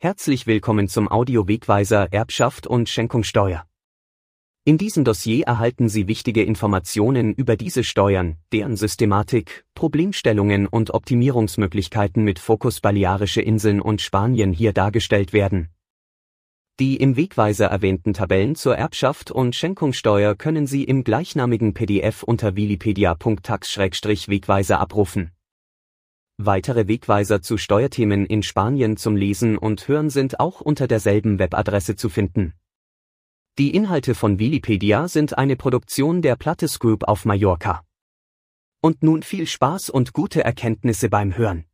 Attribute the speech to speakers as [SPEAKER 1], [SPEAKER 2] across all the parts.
[SPEAKER 1] Herzlich willkommen zum Audio-Wegweiser Erbschaft und Schenkungssteuer. In diesem Dossier erhalten Sie wichtige Informationen über diese Steuern, deren Systematik, Problemstellungen und Optimierungsmöglichkeiten mit Fokus Balearische Inseln und Spanien hier dargestellt werden. Die im Wegweiser erwähnten Tabellen zur Erbschaft und Schenkungssteuer können Sie im gleichnamigen PDF unter wikipedia.tax-wegweiser abrufen. Weitere Wegweiser zu Steuerthemen in Spanien zum Lesen und Hören sind auch unter derselben Webadresse zu finden. Die Inhalte von Wikipedia sind eine Produktion der Plattes Group auf Mallorca. Und nun viel Spaß und gute Erkenntnisse beim Hören.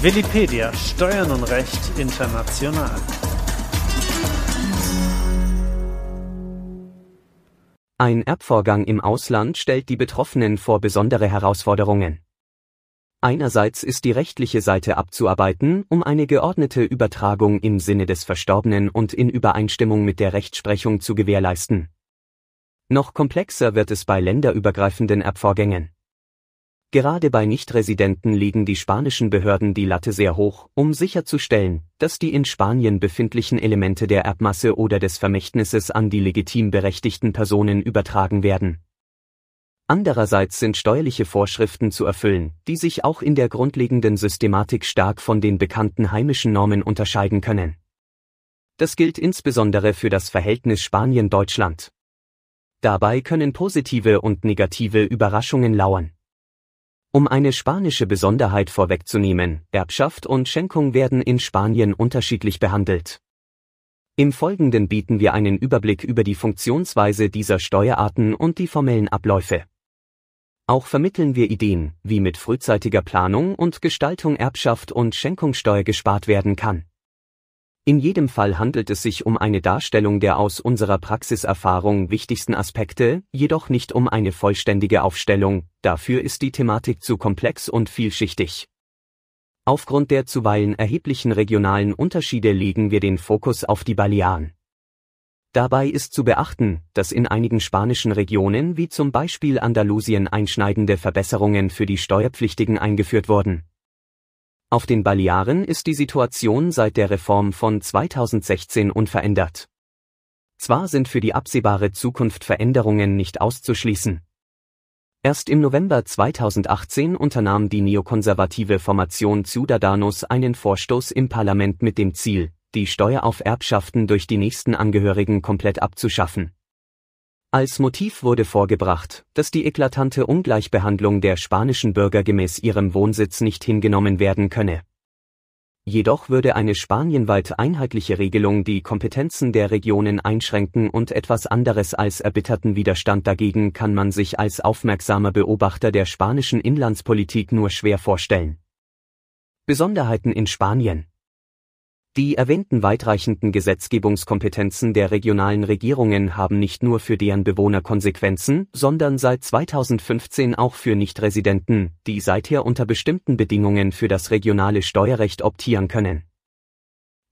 [SPEAKER 2] Wikipedia Steuern und Recht international.
[SPEAKER 1] Ein Erbvorgang im Ausland stellt die Betroffenen vor besondere Herausforderungen. Einerseits ist die rechtliche Seite abzuarbeiten, um eine geordnete Übertragung im Sinne des Verstorbenen und in Übereinstimmung mit der Rechtsprechung zu gewährleisten. Noch komplexer wird es bei länderübergreifenden Erbvorgängen. Gerade bei Nichtresidenten legen die spanischen Behörden die Latte sehr hoch, um sicherzustellen, dass die in Spanien befindlichen Elemente der Erbmasse oder des Vermächtnisses an die legitim berechtigten Personen übertragen werden. Andererseits sind steuerliche Vorschriften zu erfüllen, die sich auch in der grundlegenden Systematik stark von den bekannten heimischen Normen unterscheiden können. Das gilt insbesondere für das Verhältnis Spanien-Deutschland. Dabei können positive und negative Überraschungen lauern. Um eine spanische Besonderheit vorwegzunehmen, Erbschaft und Schenkung werden in Spanien unterschiedlich behandelt. Im Folgenden bieten wir einen Überblick über die Funktionsweise dieser Steuerarten und die formellen Abläufe. Auch vermitteln wir Ideen, wie mit frühzeitiger Planung und Gestaltung Erbschaft und Schenkungssteuer gespart werden kann. In jedem Fall handelt es sich um eine Darstellung der aus unserer Praxiserfahrung wichtigsten Aspekte, jedoch nicht um eine vollständige Aufstellung, dafür ist die Thematik zu komplex und vielschichtig. Aufgrund der zuweilen erheblichen regionalen Unterschiede legen wir den Fokus auf die Balearen. Dabei ist zu beachten, dass in einigen spanischen Regionen wie zum Beispiel Andalusien einschneidende Verbesserungen für die Steuerpflichtigen eingeführt wurden. Auf den Balearen ist die Situation seit der Reform von 2016 unverändert. Zwar sind für die absehbare Zukunft Veränderungen nicht auszuschließen. Erst im November 2018 unternahm die neokonservative Formation Ciudadanos einen Vorstoß im Parlament mit dem Ziel, die Steuer auf Erbschaften durch die nächsten Angehörigen komplett abzuschaffen. Als Motiv wurde vorgebracht, dass die eklatante Ungleichbehandlung der spanischen Bürger gemäß ihrem Wohnsitz nicht hingenommen werden könne. Jedoch würde eine spanienweit einheitliche Regelung die Kompetenzen der Regionen einschränken und etwas anderes als erbitterten Widerstand dagegen kann man sich als aufmerksamer Beobachter der spanischen Inlandspolitik nur schwer vorstellen. Besonderheiten in Spanien die erwähnten weitreichenden Gesetzgebungskompetenzen der regionalen Regierungen haben nicht nur für deren Bewohner Konsequenzen, sondern seit 2015 auch für Nichtresidenten, die seither unter bestimmten Bedingungen für das regionale Steuerrecht optieren können.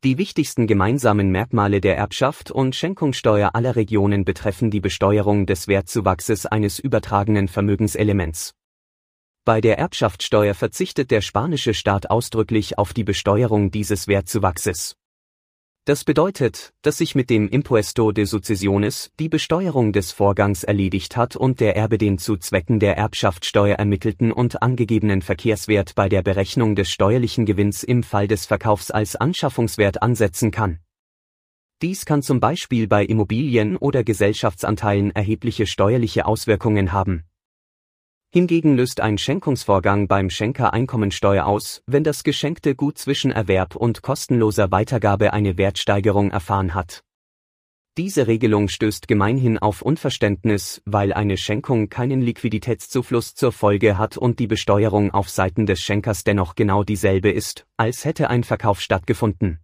[SPEAKER 1] Die wichtigsten gemeinsamen Merkmale der Erbschaft und Schenkungssteuer aller Regionen betreffen die Besteuerung des Wertzuwachses eines übertragenen Vermögenselements. Bei der Erbschaftssteuer verzichtet der spanische Staat ausdrücklich auf die Besteuerung dieses Wertzuwachses. Das bedeutet, dass sich mit dem Impuesto de Sucesiones die Besteuerung des Vorgangs erledigt hat und der Erbe den zu Zwecken der Erbschaftssteuer ermittelten und angegebenen Verkehrswert bei der Berechnung des steuerlichen Gewinns im Fall des Verkaufs als Anschaffungswert ansetzen kann. Dies kann zum Beispiel bei Immobilien oder Gesellschaftsanteilen erhebliche steuerliche Auswirkungen haben. Hingegen löst ein Schenkungsvorgang beim Schenker Einkommensteuer aus, wenn das geschenkte Gut zwischen Erwerb und kostenloser Weitergabe eine Wertsteigerung erfahren hat. Diese Regelung stößt gemeinhin auf Unverständnis, weil eine Schenkung keinen Liquiditätszufluss zur Folge hat und die Besteuerung auf Seiten des Schenkers dennoch genau dieselbe ist, als hätte ein Verkauf stattgefunden.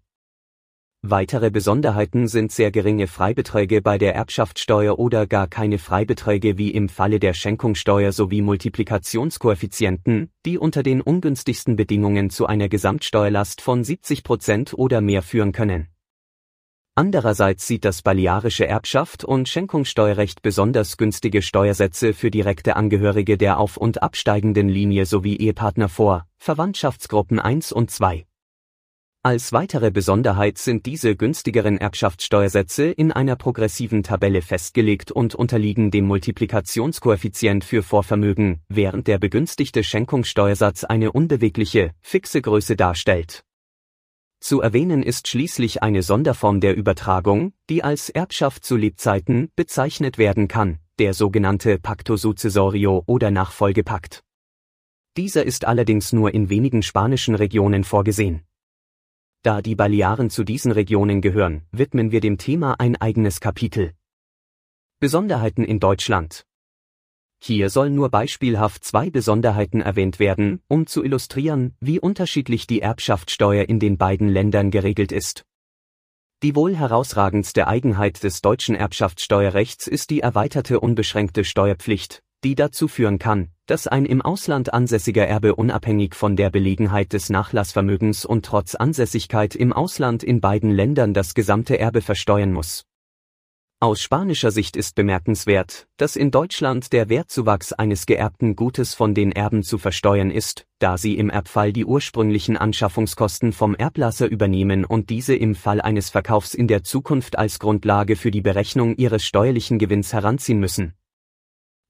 [SPEAKER 1] Weitere Besonderheiten sind sehr geringe Freibeträge bei der Erbschaftssteuer oder gar keine Freibeträge wie im Falle der Schenkungssteuer sowie Multiplikationskoeffizienten, die unter den ungünstigsten Bedingungen zu einer Gesamtsteuerlast von 70 Prozent oder mehr führen können. Andererseits sieht das balearische Erbschaft und Schenkungssteuerrecht besonders günstige Steuersätze für direkte Angehörige der auf- und absteigenden Linie sowie Ehepartner vor, Verwandtschaftsgruppen 1 und 2. Als weitere Besonderheit sind diese günstigeren Erbschaftssteuersätze in einer progressiven Tabelle festgelegt und unterliegen dem Multiplikationskoeffizient für Vorvermögen, während der begünstigte Schenkungssteuersatz eine unbewegliche, fixe Größe darstellt. Zu erwähnen ist schließlich eine Sonderform der Übertragung, die als Erbschaft zu Lebzeiten bezeichnet werden kann, der sogenannte Pacto Successorio oder Nachfolgepakt. Dieser ist allerdings nur in wenigen spanischen Regionen vorgesehen. Da die Balearen zu diesen Regionen gehören, widmen wir dem Thema ein eigenes Kapitel. Besonderheiten in Deutschland. Hier sollen nur beispielhaft zwei Besonderheiten erwähnt werden, um zu illustrieren, wie unterschiedlich die Erbschaftssteuer in den beiden Ländern geregelt ist. Die wohl herausragendste Eigenheit des deutschen Erbschaftssteuerrechts ist die erweiterte unbeschränkte Steuerpflicht, die dazu führen kann, dass ein im Ausland ansässiger Erbe unabhängig von der Belegenheit des Nachlassvermögens und trotz Ansässigkeit im Ausland in beiden Ländern das gesamte Erbe versteuern muss. Aus spanischer Sicht ist bemerkenswert, dass in Deutschland der Wertzuwachs eines geerbten Gutes von den Erben zu versteuern ist, da sie im Erbfall die ursprünglichen Anschaffungskosten vom Erblasser übernehmen und diese im Fall eines Verkaufs in der Zukunft als Grundlage für die Berechnung ihres steuerlichen Gewinns heranziehen müssen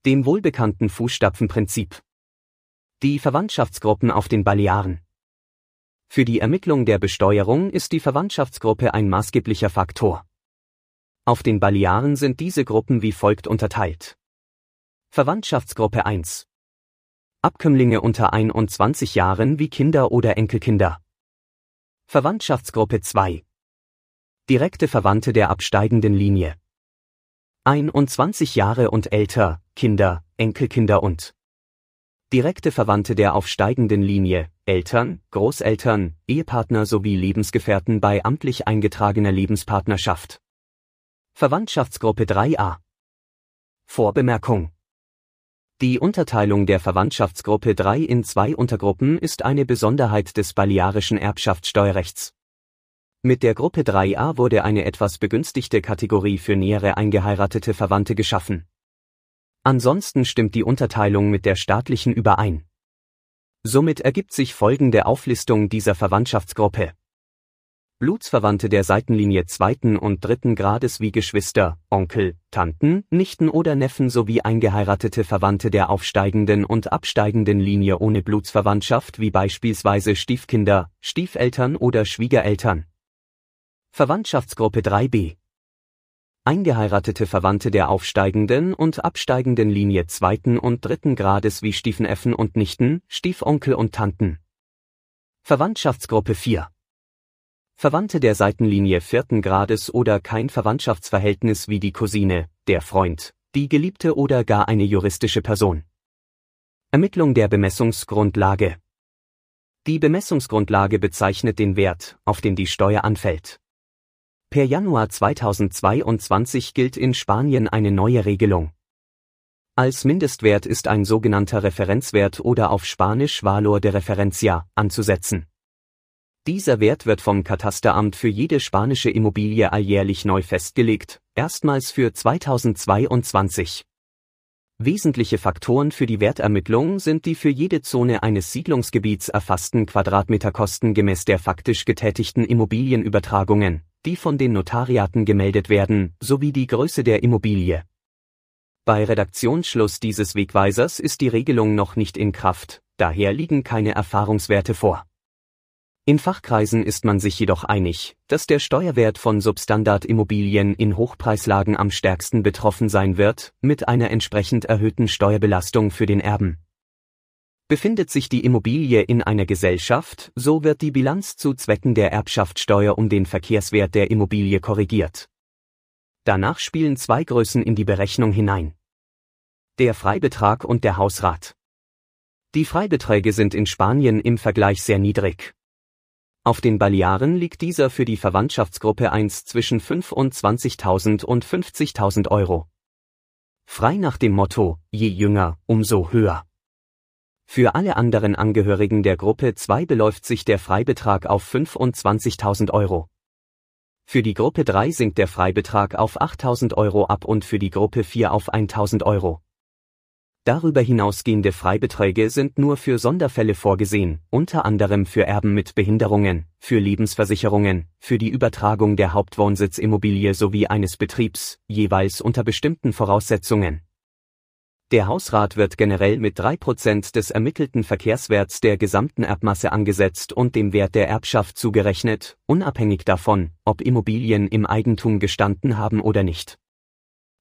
[SPEAKER 1] dem wohlbekannten Fußstapfenprinzip. Die Verwandtschaftsgruppen auf den Balearen. Für die Ermittlung der Besteuerung ist die Verwandtschaftsgruppe ein maßgeblicher Faktor. Auf den Balearen sind diese Gruppen wie folgt unterteilt. Verwandtschaftsgruppe 1. Abkömmlinge unter 21 Jahren wie Kinder oder Enkelkinder. Verwandtschaftsgruppe 2. Direkte Verwandte der absteigenden Linie. 21 Jahre und älter, Kinder, Enkelkinder und direkte Verwandte der aufsteigenden Linie, Eltern, Großeltern, Ehepartner sowie Lebensgefährten bei amtlich eingetragener Lebenspartnerschaft. Verwandtschaftsgruppe 3a Vorbemerkung Die Unterteilung der Verwandtschaftsgruppe 3 in zwei Untergruppen ist eine Besonderheit des balearischen Erbschaftssteuerrechts. Mit der Gruppe 3a wurde eine etwas begünstigte Kategorie für nähere eingeheiratete Verwandte geschaffen. Ansonsten stimmt die Unterteilung mit der staatlichen überein. Somit ergibt sich folgende Auflistung dieser Verwandtschaftsgruppe. Blutsverwandte der Seitenlinie zweiten und dritten Grades wie Geschwister, Onkel, Tanten, Nichten oder Neffen sowie eingeheiratete Verwandte der aufsteigenden und absteigenden Linie ohne Blutsverwandtschaft wie beispielsweise Stiefkinder, Stiefeltern oder Schwiegereltern. Verwandtschaftsgruppe 3b Eingeheiratete Verwandte der aufsteigenden und absteigenden Linie zweiten und dritten Grades wie Stiefneffen und Nichten, Stiefonkel und Tanten. Verwandtschaftsgruppe 4 Verwandte der Seitenlinie vierten Grades oder kein Verwandtschaftsverhältnis wie die Cousine, der Freund, die Geliebte oder gar eine juristische Person. Ermittlung der Bemessungsgrundlage Die Bemessungsgrundlage bezeichnet den Wert, auf den die Steuer anfällt. Per Januar 2022 gilt in Spanien eine neue Regelung. Als Mindestwert ist ein sogenannter Referenzwert oder auf Spanisch Valor de Referencia anzusetzen. Dieser Wert wird vom Katasteramt für jede spanische Immobilie alljährlich neu festgelegt, erstmals für 2022. Wesentliche Faktoren für die Wertermittlung sind die für jede Zone eines Siedlungsgebiets erfassten Quadratmeterkosten gemäß der faktisch getätigten Immobilienübertragungen, die von den Notariaten gemeldet werden, sowie die Größe der Immobilie. Bei Redaktionsschluss dieses Wegweisers ist die Regelung noch nicht in Kraft, daher liegen keine Erfahrungswerte vor. In Fachkreisen ist man sich jedoch einig, dass der Steuerwert von Substandardimmobilien in Hochpreislagen am stärksten betroffen sein wird, mit einer entsprechend erhöhten Steuerbelastung für den Erben. Befindet sich die Immobilie in einer Gesellschaft, so wird die Bilanz zu Zwecken der Erbschaftssteuer um den Verkehrswert der Immobilie korrigiert. Danach spielen zwei Größen in die Berechnung hinein. Der Freibetrag und der Hausrat. Die Freibeträge sind in Spanien im Vergleich sehr niedrig. Auf den Balearen liegt dieser für die Verwandtschaftsgruppe 1 zwischen 25.000 und 50.000 Euro. Frei nach dem Motto, je jünger, umso höher. Für alle anderen Angehörigen der Gruppe 2 beläuft sich der Freibetrag auf 25.000 Euro. Für die Gruppe 3 sinkt der Freibetrag auf 8.000 Euro ab und für die Gruppe 4 auf 1.000 Euro. Darüber hinausgehende Freibeträge sind nur für Sonderfälle vorgesehen, unter anderem für Erben mit Behinderungen, für Lebensversicherungen, für die Übertragung der Hauptwohnsitz-Immobilie sowie eines Betriebs, jeweils unter bestimmten Voraussetzungen. Der Hausrat wird generell mit 3% des ermittelten Verkehrswerts der gesamten Erbmasse angesetzt und dem Wert der Erbschaft zugerechnet, unabhängig davon, ob Immobilien im Eigentum gestanden haben oder nicht.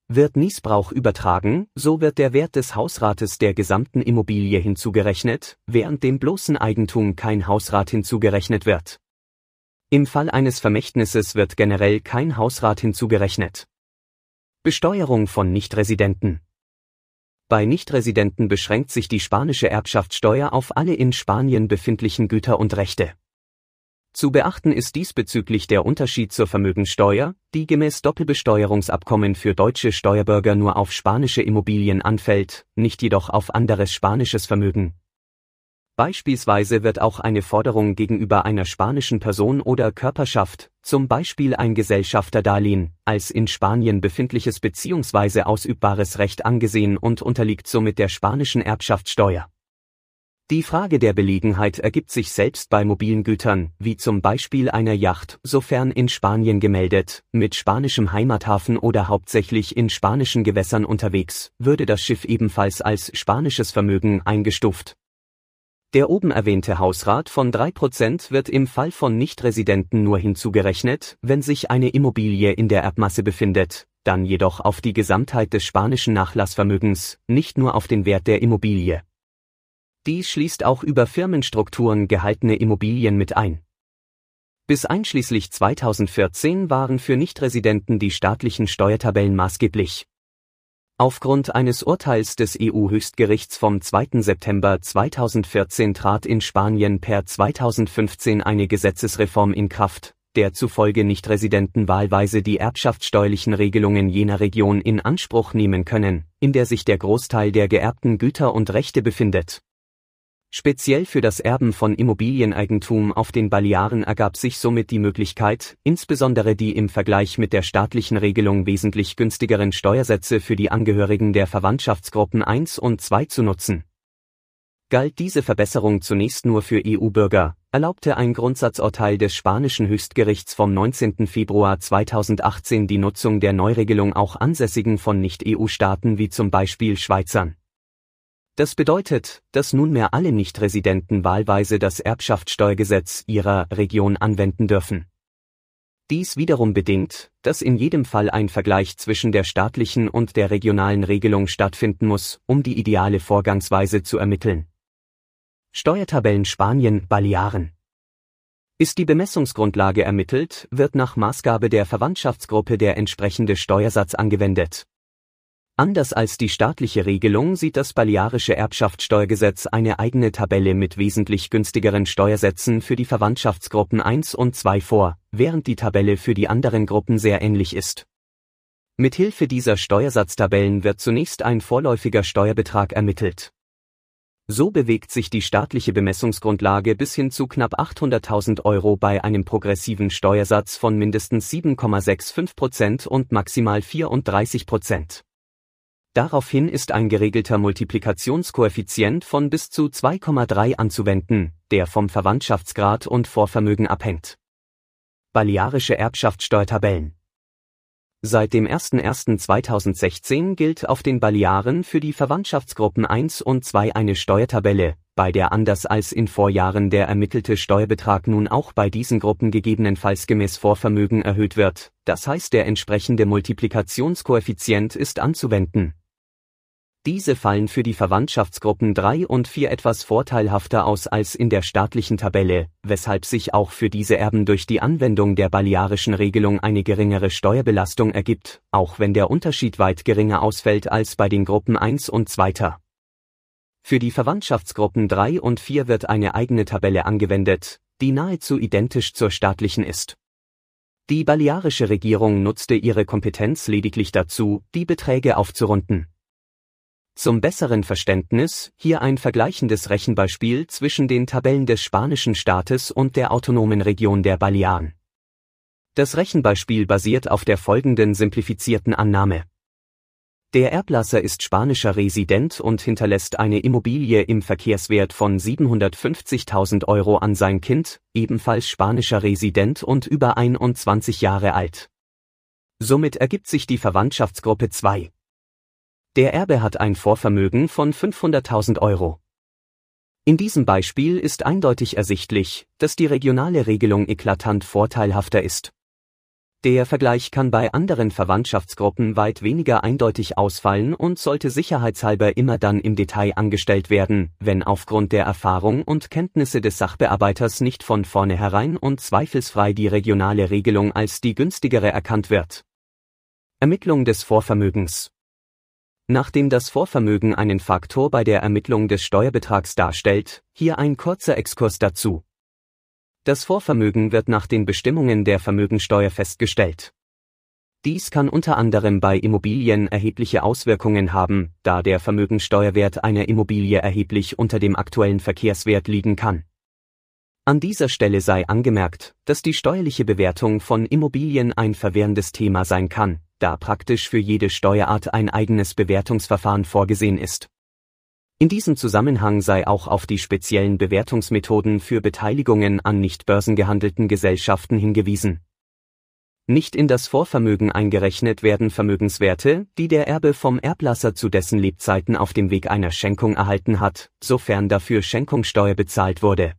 [SPEAKER 1] Wird Niesbrauch übertragen, so wird der Wert des Hausrates der gesamten Immobilie hinzugerechnet, während dem bloßen Eigentum kein Hausrat hinzugerechnet wird. Im Fall eines Vermächtnisses wird generell kein Hausrat hinzugerechnet. Besteuerung von Nichtresidenten. Bei Nichtresidenten beschränkt sich die spanische Erbschaftssteuer auf alle in Spanien befindlichen Güter und Rechte. Zu beachten ist diesbezüglich der Unterschied zur Vermögensteuer, die gemäß Doppelbesteuerungsabkommen für deutsche Steuerbürger nur auf spanische Immobilien anfällt, nicht jedoch auf anderes spanisches Vermögen. Beispielsweise wird auch eine Forderung gegenüber einer spanischen Person oder Körperschaft, zum Beispiel ein Gesellschafterdarlehen, als in Spanien befindliches bzw. ausübbares Recht angesehen und unterliegt somit der spanischen Erbschaftssteuer. Die Frage der Belegenheit ergibt sich selbst bei mobilen Gütern, wie zum Beispiel einer Yacht, sofern in Spanien gemeldet, mit spanischem Heimathafen oder hauptsächlich in spanischen Gewässern unterwegs, würde das Schiff ebenfalls als spanisches Vermögen eingestuft. Der oben erwähnte Hausrat von 3% wird im Fall von Nichtresidenten nur hinzugerechnet, wenn sich eine Immobilie in der Erbmasse befindet, dann jedoch auf die Gesamtheit des spanischen Nachlassvermögens, nicht nur auf den Wert der Immobilie. Dies schließt auch über Firmenstrukturen gehaltene Immobilien mit ein. Bis einschließlich 2014 waren für Nichtresidenten die staatlichen Steuertabellen maßgeblich. Aufgrund eines Urteils des EU-Höchstgerichts vom 2. September 2014 trat in Spanien per 2015 eine Gesetzesreform in Kraft, der zufolge Nichtresidenten wahlweise die erbschaftssteuerlichen Regelungen jener Region in Anspruch nehmen können, in der sich der Großteil der geerbten Güter und Rechte befindet. Speziell für das Erben von Immobilieneigentum auf den Balearen ergab sich somit die Möglichkeit, insbesondere die im Vergleich mit der staatlichen Regelung wesentlich günstigeren Steuersätze für die Angehörigen der Verwandtschaftsgruppen 1 und 2 zu nutzen. Galt diese Verbesserung zunächst nur für EU-Bürger, erlaubte ein Grundsatzurteil des spanischen Höchstgerichts vom 19. Februar 2018 die Nutzung der Neuregelung auch Ansässigen von Nicht-EU-Staaten wie zum Beispiel Schweizern. Das bedeutet, dass nunmehr alle Nichtresidenten wahlweise das Erbschaftssteuergesetz ihrer Region anwenden dürfen. Dies wiederum bedingt, dass in jedem Fall ein Vergleich zwischen der staatlichen und der regionalen Regelung stattfinden muss, um die ideale Vorgangsweise zu ermitteln. Steuertabellen Spanien Balearen Ist die Bemessungsgrundlage ermittelt, wird nach Maßgabe der Verwandtschaftsgruppe der entsprechende Steuersatz angewendet. Anders als die staatliche Regelung sieht das Balearische Erbschaftssteuergesetz eine eigene Tabelle mit wesentlich günstigeren Steuersätzen für die Verwandtschaftsgruppen 1 und 2 vor, während die Tabelle für die anderen Gruppen sehr ähnlich ist. Mithilfe dieser Steuersatztabellen wird zunächst ein vorläufiger Steuerbetrag ermittelt. So bewegt sich die staatliche Bemessungsgrundlage bis hin zu knapp 800.000 Euro bei einem progressiven Steuersatz von mindestens 7,65 Prozent und maximal 34 Prozent. Daraufhin ist ein geregelter Multiplikationskoeffizient von bis zu 2,3 anzuwenden, der vom Verwandtschaftsgrad und Vorvermögen abhängt. Balearische Erbschaftssteuertabellen Seit dem 01.01.2016 gilt auf den Balearen für die Verwandtschaftsgruppen 1 und 2 eine Steuertabelle, bei der anders als in Vorjahren der ermittelte Steuerbetrag nun auch bei diesen Gruppen gegebenenfalls gemäß Vorvermögen erhöht wird, das heißt der entsprechende Multiplikationskoeffizient ist anzuwenden diese fallen für die Verwandtschaftsgruppen 3 und 4 etwas vorteilhafter aus als in der staatlichen Tabelle, weshalb sich auch für diese Erben durch die Anwendung der balearischen Regelung eine geringere Steuerbelastung ergibt, auch wenn der Unterschied weit geringer ausfällt als bei den Gruppen 1 und 2. Für die Verwandtschaftsgruppen 3 und 4 wird eine eigene Tabelle angewendet, die nahezu identisch zur staatlichen ist. Die balearische Regierung nutzte ihre Kompetenz lediglich dazu, die Beträge aufzurunden. Zum besseren Verständnis hier ein vergleichendes Rechenbeispiel zwischen den Tabellen des spanischen Staates und der autonomen Region der Balearen. Das Rechenbeispiel basiert auf der folgenden simplifizierten Annahme. Der Erblasser ist spanischer Resident und hinterlässt eine Immobilie im Verkehrswert von 750.000 Euro an sein Kind, ebenfalls spanischer Resident und über 21 Jahre alt. Somit ergibt sich die Verwandtschaftsgruppe 2. Der Erbe hat ein Vorvermögen von 500.000 Euro. In diesem Beispiel ist eindeutig ersichtlich, dass die regionale Regelung eklatant vorteilhafter ist. Der Vergleich kann bei anderen Verwandtschaftsgruppen weit weniger eindeutig ausfallen und sollte sicherheitshalber immer dann im Detail angestellt werden, wenn aufgrund der Erfahrung und Kenntnisse des Sachbearbeiters nicht von vornherein und zweifelsfrei die regionale Regelung als die günstigere erkannt wird. Ermittlung des Vorvermögens Nachdem das Vorvermögen einen Faktor bei der Ermittlung des Steuerbetrags darstellt, hier ein kurzer Exkurs dazu. Das Vorvermögen wird nach den Bestimmungen der Vermögensteuer festgestellt. Dies kann unter anderem bei Immobilien erhebliche Auswirkungen haben, da der Vermögensteuerwert einer Immobilie erheblich unter dem aktuellen Verkehrswert liegen kann. An dieser Stelle sei angemerkt, dass die steuerliche Bewertung von Immobilien ein verwirrendes Thema sein kann, da praktisch für jede Steuerart ein eigenes Bewertungsverfahren vorgesehen ist. In diesem Zusammenhang sei auch auf die speziellen Bewertungsmethoden für Beteiligungen an nicht börsengehandelten Gesellschaften hingewiesen. Nicht in das Vorvermögen eingerechnet werden Vermögenswerte, die der Erbe vom Erblasser zu dessen Lebzeiten auf dem Weg einer Schenkung erhalten hat, sofern dafür Schenkungssteuer bezahlt wurde.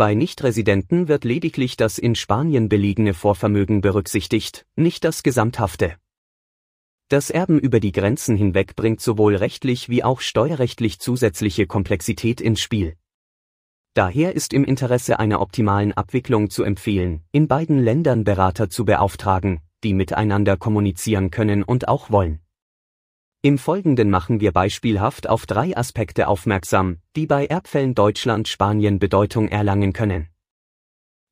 [SPEAKER 1] Bei Nichtresidenten wird lediglich das in Spanien beliegene Vorvermögen berücksichtigt, nicht das gesamthafte. Das Erben über die Grenzen hinweg bringt sowohl rechtlich wie auch steuerrechtlich zusätzliche Komplexität ins Spiel. Daher ist im Interesse einer optimalen Abwicklung zu empfehlen, in beiden Ländern Berater zu beauftragen, die miteinander kommunizieren können und auch wollen. Im Folgenden machen wir beispielhaft auf drei Aspekte aufmerksam, die bei Erbfällen Deutschland-Spanien Bedeutung erlangen können.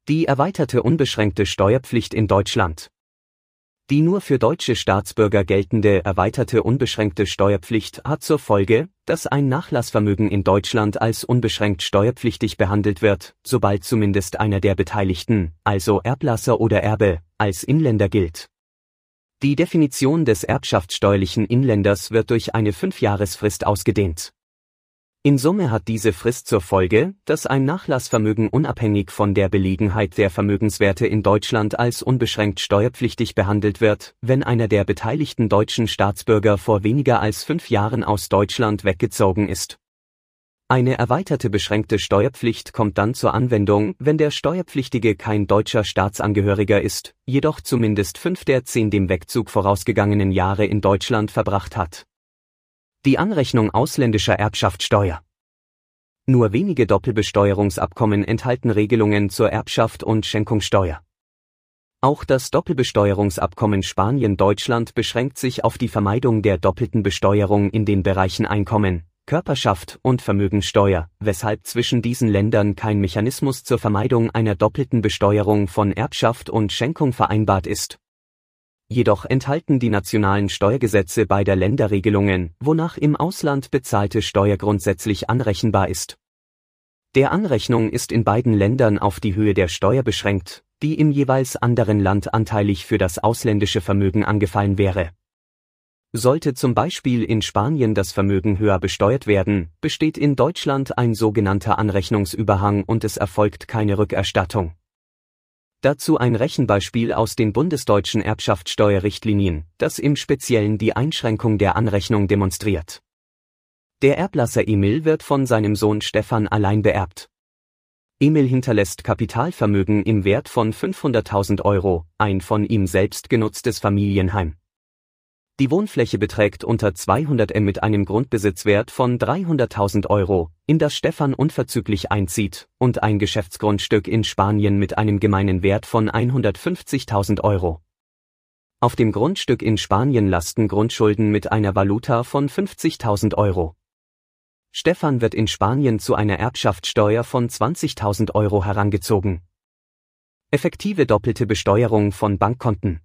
[SPEAKER 1] Die erweiterte unbeschränkte Steuerpflicht in Deutschland. Die nur für deutsche Staatsbürger geltende erweiterte unbeschränkte Steuerpflicht hat zur Folge, dass ein Nachlassvermögen in Deutschland als unbeschränkt steuerpflichtig behandelt wird, sobald zumindest einer der Beteiligten, also Erblasser oder Erbe, als Inländer gilt. Die Definition des erbschaftssteuerlichen Inländers wird durch eine Fünfjahresfrist ausgedehnt. In Summe hat diese Frist zur Folge, dass ein Nachlassvermögen unabhängig von der Belegenheit der Vermögenswerte in Deutschland als unbeschränkt steuerpflichtig behandelt wird, wenn einer der beteiligten deutschen Staatsbürger vor weniger als fünf Jahren aus Deutschland weggezogen ist. Eine erweiterte beschränkte Steuerpflicht kommt dann zur Anwendung, wenn der Steuerpflichtige kein deutscher Staatsangehöriger ist, jedoch zumindest fünf der zehn dem Wegzug vorausgegangenen Jahre in Deutschland verbracht hat. Die Anrechnung ausländischer Erbschaftssteuer. Nur wenige Doppelbesteuerungsabkommen enthalten Regelungen zur Erbschaft und Schenkungssteuer. Auch das Doppelbesteuerungsabkommen Spanien-Deutschland beschränkt sich auf die Vermeidung der doppelten Besteuerung in den Bereichen Einkommen, Körperschaft und Vermögenssteuer, weshalb zwischen diesen Ländern kein Mechanismus zur Vermeidung einer doppelten Besteuerung von Erbschaft und Schenkung vereinbart ist. Jedoch enthalten die nationalen Steuergesetze beider Länder Regelungen, wonach im Ausland bezahlte Steuer grundsätzlich anrechenbar ist. Der Anrechnung ist in beiden Ländern auf die Höhe der Steuer beschränkt, die im jeweils anderen Land anteilig für das ausländische Vermögen angefallen wäre. Sollte zum Beispiel in Spanien das Vermögen höher besteuert werden, besteht in Deutschland ein sogenannter Anrechnungsüberhang und es erfolgt keine Rückerstattung. Dazu ein Rechenbeispiel aus den bundesdeutschen Erbschaftssteuerrichtlinien, das im Speziellen die Einschränkung der Anrechnung demonstriert. Der Erblasser Emil wird von seinem Sohn Stefan allein beerbt. Emil hinterlässt Kapitalvermögen im Wert von 500.000 Euro, ein von ihm selbst genutztes Familienheim. Die Wohnfläche beträgt unter 200 M mit einem Grundbesitzwert von 300.000 Euro, in das Stefan unverzüglich einzieht, und ein Geschäftsgrundstück in Spanien mit einem gemeinen Wert von 150.000 Euro. Auf dem Grundstück in Spanien lasten Grundschulden mit einer Valuta von 50.000 Euro. Stefan wird in Spanien zu einer Erbschaftssteuer von 20.000 Euro herangezogen. Effektive doppelte Besteuerung von Bankkonten.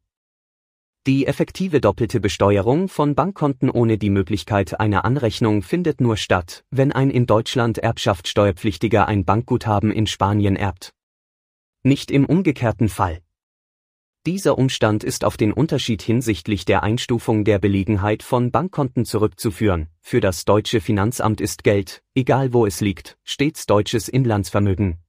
[SPEAKER 1] Die effektive doppelte Besteuerung von Bankkonten ohne die Möglichkeit einer Anrechnung findet nur statt, wenn ein in Deutschland Erbschaftssteuerpflichtiger ein Bankguthaben in Spanien erbt. Nicht im umgekehrten Fall. Dieser Umstand ist auf den Unterschied hinsichtlich der Einstufung der Belegenheit von Bankkonten zurückzuführen. Für das deutsche Finanzamt ist Geld, egal wo es liegt, stets deutsches Inlandsvermögen.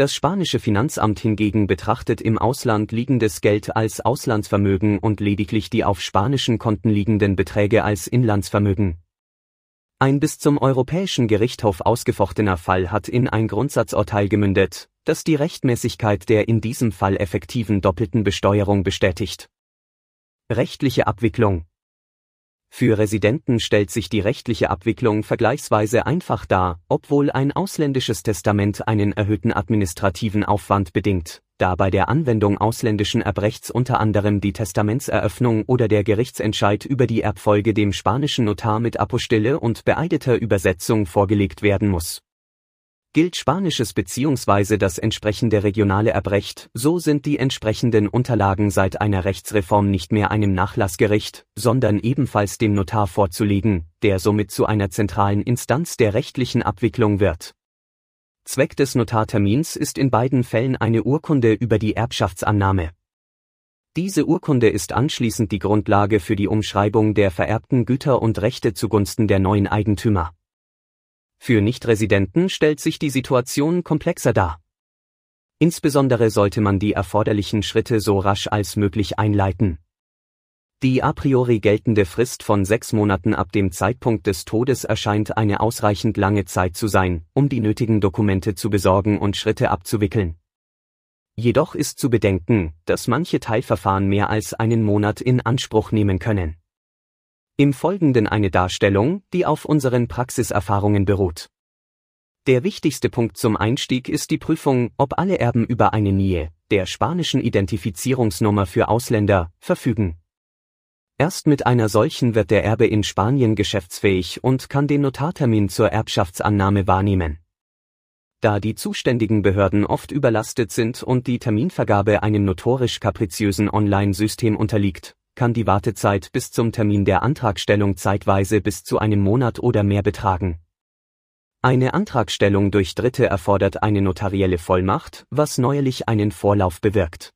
[SPEAKER 1] Das spanische Finanzamt hingegen betrachtet im Ausland liegendes Geld als Auslandsvermögen und lediglich die auf spanischen Konten liegenden Beträge als Inlandsvermögen. Ein bis zum Europäischen Gerichtshof ausgefochtener Fall hat in ein Grundsatzurteil gemündet, das die Rechtmäßigkeit der in diesem Fall effektiven doppelten Besteuerung bestätigt. Rechtliche Abwicklung Für Residenten stellt sich die rechtliche Abwicklung vergleichsweise einfach dar, obwohl ein ausländisches Testament einen erhöhten administrativen Aufwand bedingt da bei der Anwendung ausländischen Erbrechts unter anderem die Testamentseröffnung oder der Gerichtsentscheid über die Erbfolge dem spanischen Notar mit Apostille und beeideter Übersetzung vorgelegt werden muss. Gilt spanisches bzw. das entsprechende regionale Erbrecht, so sind die entsprechenden Unterlagen seit einer Rechtsreform nicht mehr einem Nachlassgericht, sondern ebenfalls dem Notar vorzulegen, der somit zu einer zentralen Instanz der rechtlichen Abwicklung wird Zweck des Notartermins ist in beiden Fällen eine Urkunde über die Erbschaftsannahme. Diese Urkunde ist anschließend die Grundlage für die Umschreibung der vererbten Güter und Rechte zugunsten der neuen Eigentümer. Für Nichtresidenten stellt sich die Situation komplexer dar. Insbesondere sollte man die erforderlichen Schritte so rasch als möglich einleiten die a priori geltende Frist von sechs Monaten ab dem Zeitpunkt des Todes erscheint eine ausreichend lange Zeit zu sein, um die nötigen Dokumente zu besorgen und Schritte abzuwickeln. Jedoch ist zu bedenken, dass manche Teilverfahren mehr als einen Monat in Anspruch nehmen können. Im Folgenden eine Darstellung, die auf unseren Praxiserfahrungen beruht. Der wichtigste Punkt zum Einstieg ist die Prüfung, ob alle Erben über eine NIE, der spanischen Identifizierungsnummer für Ausländer, verfügen. Erst mit einer solchen wird der Erbe in Spanien geschäftsfähig und kann den Notartermin zur Erbschaftsannahme wahrnehmen. Da die zuständigen Behörden oft überlastet sind und die Terminvergabe einem notorisch kapriziösen Online-System unterliegt, kann die Wartezeit bis zum Termin der Antragstellung zeitweise bis zu einem Monat oder mehr betragen. Eine Antragstellung durch Dritte erfordert eine notarielle Vollmacht, was neuerlich einen Vorlauf bewirkt.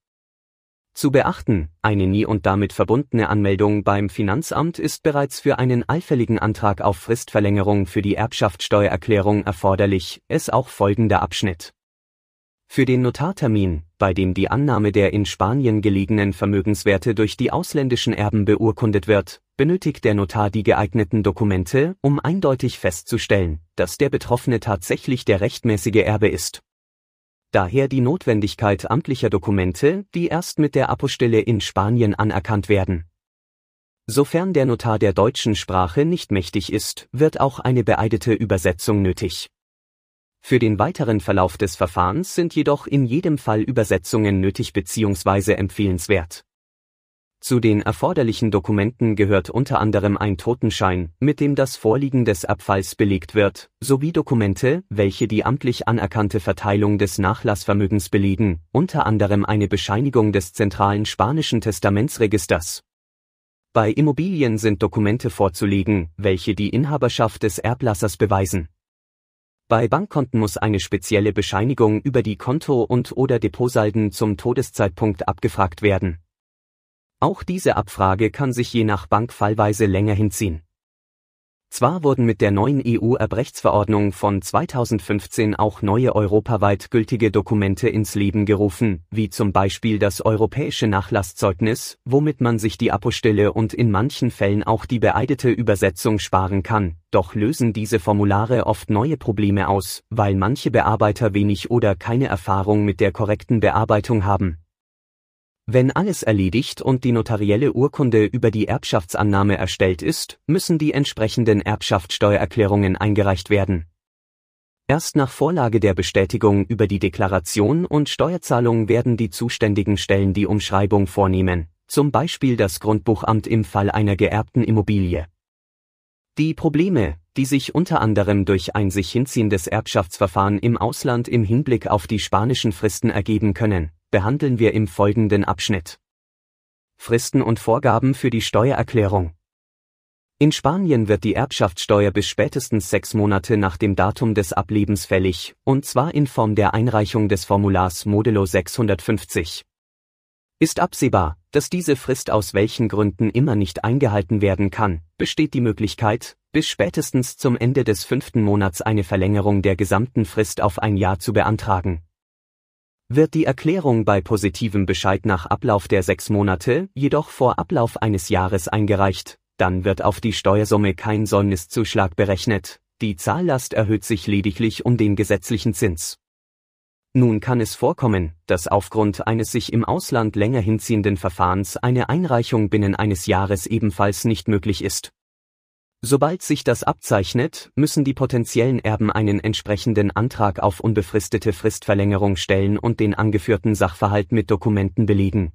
[SPEAKER 1] Zu beachten, eine nie und damit verbundene Anmeldung beim Finanzamt ist bereits für einen allfälligen Antrag auf Fristverlängerung für die Erbschaftssteuererklärung erforderlich, es auch folgender Abschnitt. Für den Notartermin, bei dem die Annahme der in Spanien gelegenen Vermögenswerte durch die ausländischen Erben beurkundet wird, benötigt der Notar die geeigneten Dokumente, um eindeutig festzustellen, dass der Betroffene tatsächlich der rechtmäßige Erbe ist daher die Notwendigkeit amtlicher Dokumente, die erst mit der Apostille in Spanien anerkannt werden. Sofern der Notar der deutschen Sprache nicht mächtig ist, wird auch eine beeidete Übersetzung nötig. Für den weiteren Verlauf des Verfahrens sind jedoch in jedem Fall Übersetzungen nötig bzw. empfehlenswert zu den erforderlichen Dokumenten gehört unter anderem ein Totenschein, mit dem das Vorliegen des Abfalls belegt wird, sowie Dokumente, welche die amtlich anerkannte Verteilung des Nachlassvermögens belegen, unter anderem eine Bescheinigung des zentralen spanischen Testamentsregisters. Bei Immobilien sind Dokumente vorzulegen, welche die Inhaberschaft des Erblassers beweisen. Bei Bankkonten muss eine spezielle Bescheinigung über die Konto- und/oder Depotsalden zum Todeszeitpunkt abgefragt werden auch diese Abfrage kann sich je nach Bank fallweise länger hinziehen. Zwar wurden mit der neuen EU-Erbrechtsverordnung von 2015 auch neue europaweit gültige Dokumente ins Leben gerufen, wie zum Beispiel das europäische Nachlasszeugnis, womit man sich die Apostille und in manchen Fällen auch die beeidete Übersetzung sparen kann, doch lösen diese Formulare oft neue Probleme aus, weil manche Bearbeiter wenig oder keine Erfahrung mit der korrekten Bearbeitung haben wenn alles erledigt und die notarielle Urkunde über die Erbschaftsannahme erstellt ist, müssen die entsprechenden Erbschaftssteuererklärungen eingereicht werden. Erst nach Vorlage der Bestätigung über die Deklaration und Steuerzahlung werden die zuständigen Stellen die Umschreibung vornehmen, zum Beispiel das Grundbuchamt im Fall einer geerbten Immobilie. Die Probleme, die sich unter anderem durch ein sich hinziehendes Erbschaftsverfahren im Ausland im Hinblick auf die spanischen Fristen ergeben können, behandeln wir im folgenden Abschnitt. Fristen und Vorgaben für die Steuererklärung. In Spanien wird die Erbschaftssteuer bis spätestens sechs Monate nach dem Datum des Ablebens fällig, und zwar in Form der Einreichung des Formulars Modelo 650. Ist absehbar, dass diese Frist aus welchen Gründen immer nicht eingehalten werden kann, besteht die Möglichkeit, bis spätestens zum Ende des fünften Monats eine Verlängerung der gesamten Frist auf ein Jahr zu beantragen. Wird die Erklärung bei positivem Bescheid nach Ablauf der sechs Monate jedoch vor Ablauf eines Jahres eingereicht, dann wird auf die Steuersumme kein Säumniszuschlag berechnet, die Zahllast erhöht sich lediglich um den gesetzlichen Zins. Nun kann es vorkommen, dass aufgrund eines sich im Ausland länger hinziehenden Verfahrens eine Einreichung binnen eines Jahres ebenfalls nicht möglich ist. Sobald sich das abzeichnet, müssen die potenziellen Erben einen entsprechenden Antrag auf unbefristete Fristverlängerung stellen und den angeführten Sachverhalt mit Dokumenten belegen.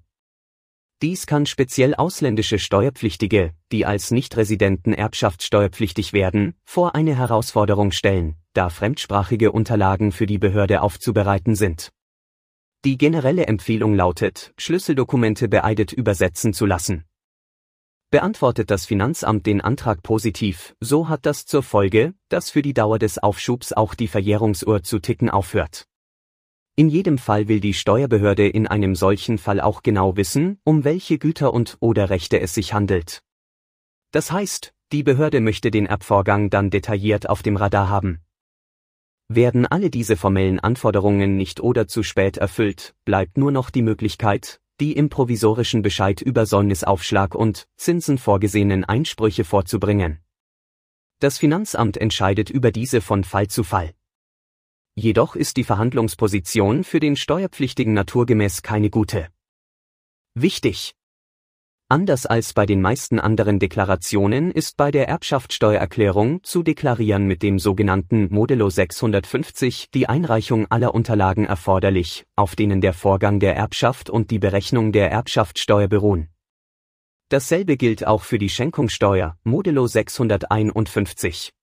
[SPEAKER 1] Dies kann speziell ausländische Steuerpflichtige, die als Nichtresidenten erbschaftssteuerpflichtig werden, vor eine Herausforderung stellen da fremdsprachige Unterlagen für die Behörde aufzubereiten sind. Die generelle Empfehlung lautet, Schlüsseldokumente beeidet übersetzen zu lassen. Beantwortet das Finanzamt den Antrag positiv, so hat das zur Folge, dass für die Dauer des Aufschubs auch die Verjährungsuhr zu ticken aufhört. In jedem Fall will die Steuerbehörde in einem solchen Fall auch genau wissen, um welche Güter und oder Rechte es sich handelt. Das heißt, die Behörde möchte den Erbvorgang dann detailliert auf dem Radar haben. Werden alle diese formellen Anforderungen nicht oder zu spät erfüllt, bleibt nur noch die Möglichkeit, die im provisorischen Bescheid über Säumnisaufschlag und Zinsen vorgesehenen Einsprüche vorzubringen. Das Finanzamt entscheidet über diese von Fall zu Fall. Jedoch ist die Verhandlungsposition für den Steuerpflichtigen naturgemäß keine gute. Wichtig! Anders als bei den meisten anderen Deklarationen ist bei der Erbschaftssteuererklärung zu deklarieren mit dem sogenannten Modello 650 die Einreichung aller Unterlagen erforderlich, auf denen der Vorgang der Erbschaft und die Berechnung der Erbschaftssteuer beruhen. Dasselbe gilt auch für die Schenkungssteuer, Modello 651.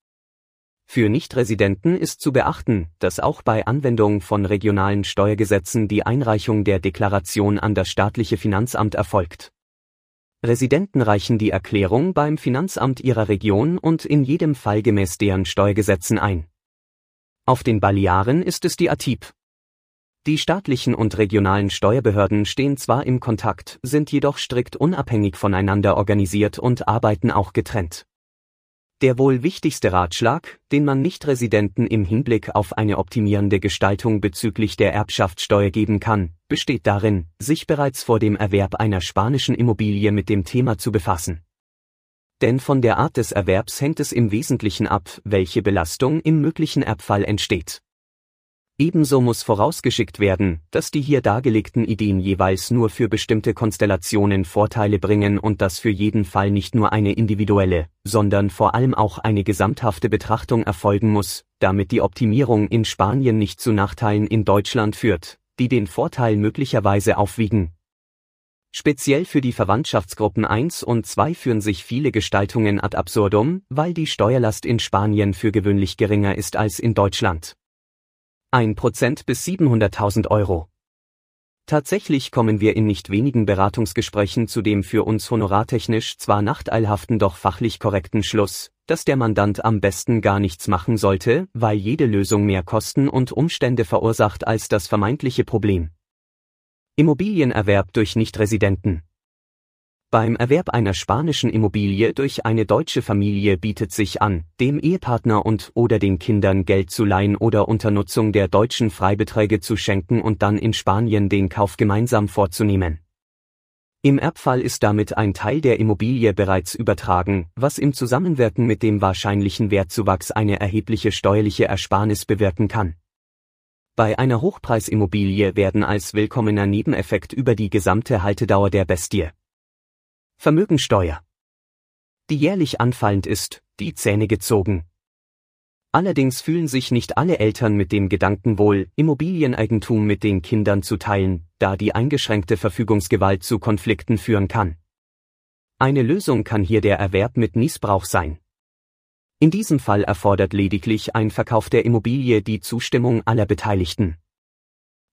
[SPEAKER 1] Für Nichtresidenten ist zu beachten, dass auch bei Anwendung von regionalen Steuergesetzen die Einreichung der Deklaration an das staatliche Finanzamt erfolgt. Residenten reichen die Erklärung beim Finanzamt ihrer Region und in jedem Fall gemäß deren Steuergesetzen ein. Auf den Balearen ist es die ATIP. Die staatlichen und regionalen Steuerbehörden stehen zwar im Kontakt, sind jedoch strikt unabhängig voneinander organisiert und arbeiten auch getrennt. Der wohl wichtigste Ratschlag, den man Nichtresidenten im Hinblick auf eine optimierende Gestaltung bezüglich der Erbschaftssteuer geben kann, besteht darin, sich bereits vor dem Erwerb einer spanischen Immobilie mit dem Thema zu befassen. Denn von der Art des Erwerbs hängt es im Wesentlichen ab, welche Belastung im möglichen Erbfall entsteht. Ebenso muss vorausgeschickt werden, dass die hier dargelegten Ideen jeweils nur für bestimmte Konstellationen Vorteile bringen und dass für jeden Fall nicht nur eine individuelle, sondern vor allem auch eine gesamthafte Betrachtung erfolgen muss, damit die Optimierung in Spanien nicht zu Nachteilen in Deutschland führt, die den Vorteil möglicherweise aufwiegen. Speziell für die Verwandtschaftsgruppen 1 und 2 führen sich viele Gestaltungen ad absurdum, weil die Steuerlast in Spanien für gewöhnlich geringer ist als in Deutschland. 1% bis 700.000 Euro. Tatsächlich kommen wir in nicht wenigen Beratungsgesprächen zu dem für uns honorartechnisch zwar nachteilhaften doch fachlich korrekten Schluss, dass der Mandant am besten gar nichts machen sollte, weil jede Lösung mehr Kosten und Umstände verursacht als das vermeintliche Problem. Immobilienerwerb durch Nichtresidenten. Beim Erwerb einer spanischen Immobilie durch eine deutsche Familie bietet sich an, dem Ehepartner und oder den Kindern Geld zu leihen oder unter Nutzung der deutschen Freibeträge zu schenken und dann in Spanien den Kauf gemeinsam vorzunehmen. Im Erbfall ist damit ein Teil der Immobilie bereits übertragen, was im Zusammenwirken mit dem wahrscheinlichen Wertzuwachs eine erhebliche steuerliche Ersparnis bewirken kann. Bei einer Hochpreisimmobilie werden als willkommener Nebeneffekt über die gesamte Haltedauer der Bestie Vermögensteuer. Die jährlich anfallend ist, die Zähne gezogen. Allerdings fühlen sich nicht alle Eltern mit dem Gedanken wohl, Immobilieneigentum mit den Kindern zu teilen, da die eingeschränkte Verfügungsgewalt zu Konflikten führen kann. Eine Lösung kann hier der Erwerb mit Niesbrauch sein. In diesem Fall erfordert lediglich ein Verkauf der Immobilie die Zustimmung aller Beteiligten.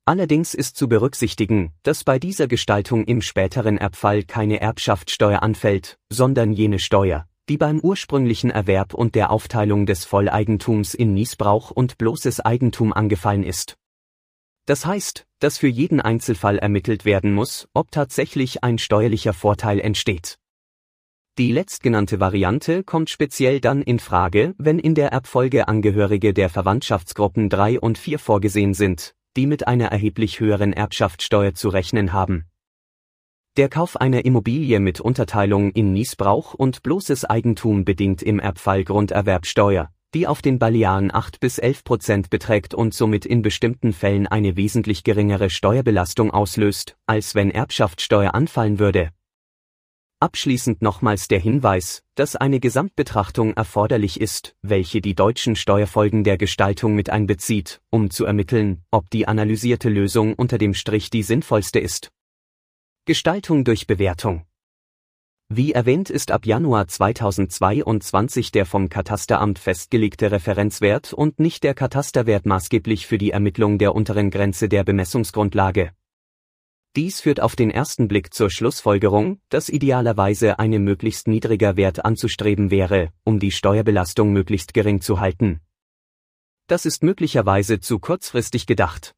[SPEAKER 1] Allerdings ist zu berücksichtigen, dass bei dieser Gestaltung im späteren Erbfall keine Erbschaftssteuer anfällt, sondern jene Steuer, die beim ursprünglichen Erwerb und der Aufteilung des Volleigentums in Niesbrauch und bloßes Eigentum angefallen ist. Das heißt, dass für jeden Einzelfall ermittelt werden muss, ob tatsächlich ein steuerlicher Vorteil entsteht. Die letztgenannte Variante kommt speziell dann in Frage, wenn in der Erbfolge Angehörige der Verwandtschaftsgruppen 3 und 4 vorgesehen sind, die mit einer erheblich höheren Erbschaftssteuer zu rechnen haben. Der Kauf einer Immobilie mit Unterteilung in Niesbrauch und bloßes Eigentum bedingt im Erbfall Grunderwerbsteuer, die auf den Balearen 8 bis 11 Prozent beträgt und somit in bestimmten Fällen eine wesentlich geringere Steuerbelastung auslöst, als wenn Erbschaftssteuer anfallen würde. Abschließend nochmals der Hinweis, dass eine Gesamtbetrachtung erforderlich ist, welche die deutschen Steuerfolgen der Gestaltung mit einbezieht, um zu ermitteln, ob die analysierte Lösung unter dem Strich die sinnvollste ist. Gestaltung durch Bewertung wie erwähnt ist ab Januar 2022 der vom Katasteramt festgelegte Referenzwert und nicht der Katasterwert maßgeblich für die Ermittlung der unteren Grenze der Bemessungsgrundlage. Dies führt auf den ersten Blick zur Schlussfolgerung, dass idealerweise eine möglichst niedriger Wert anzustreben wäre, um die Steuerbelastung möglichst gering zu halten. Das ist möglicherweise zu kurzfristig gedacht.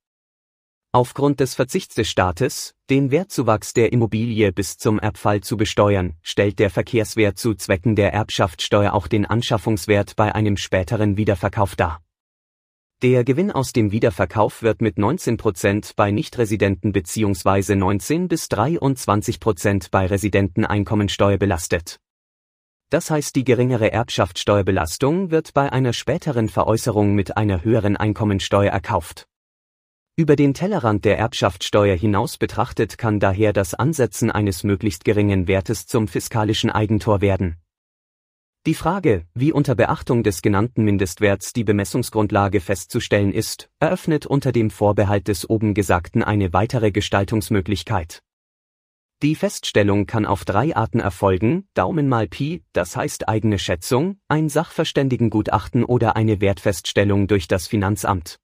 [SPEAKER 1] Aufgrund des Verzichts des Staates, den Wertzuwachs der Immobilie bis zum Erbfall zu besteuern, stellt der Verkehrswert zu Zwecken der Erbschaftssteuer auch den Anschaffungswert bei einem späteren Wiederverkauf dar. Der Gewinn aus dem Wiederverkauf wird mit 19 Prozent bei Nichtresidenten bzw. 19 bis 23 Prozent bei Residenten Einkommensteuer belastet. Das heißt, die geringere Erbschaftssteuerbelastung wird bei einer späteren Veräußerung mit einer höheren Einkommensteuer erkauft. Über den Tellerrand der Erbschaftssteuer hinaus betrachtet kann daher das Ansetzen eines möglichst geringen Wertes zum fiskalischen Eigentor werden. Die Frage, wie unter Beachtung des genannten Mindestwerts die Bemessungsgrundlage festzustellen ist, eröffnet unter dem Vorbehalt des oben Gesagten eine weitere Gestaltungsmöglichkeit. Die Feststellung kann auf drei Arten erfolgen, Daumen mal Pi, das heißt eigene Schätzung, ein Sachverständigengutachten oder eine Wertfeststellung durch das Finanzamt.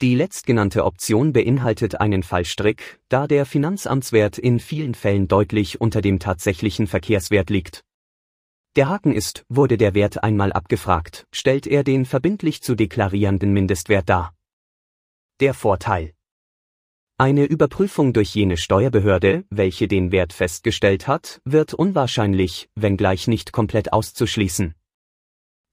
[SPEAKER 1] Die letztgenannte Option beinhaltet einen Fallstrick, da der Finanzamtswert in vielen Fällen deutlich unter dem tatsächlichen Verkehrswert liegt. Der Haken ist, wurde der Wert einmal abgefragt, stellt er den verbindlich zu deklarierenden Mindestwert dar. Der Vorteil Eine Überprüfung durch jene Steuerbehörde, welche den Wert festgestellt hat, wird unwahrscheinlich, wenngleich nicht komplett auszuschließen.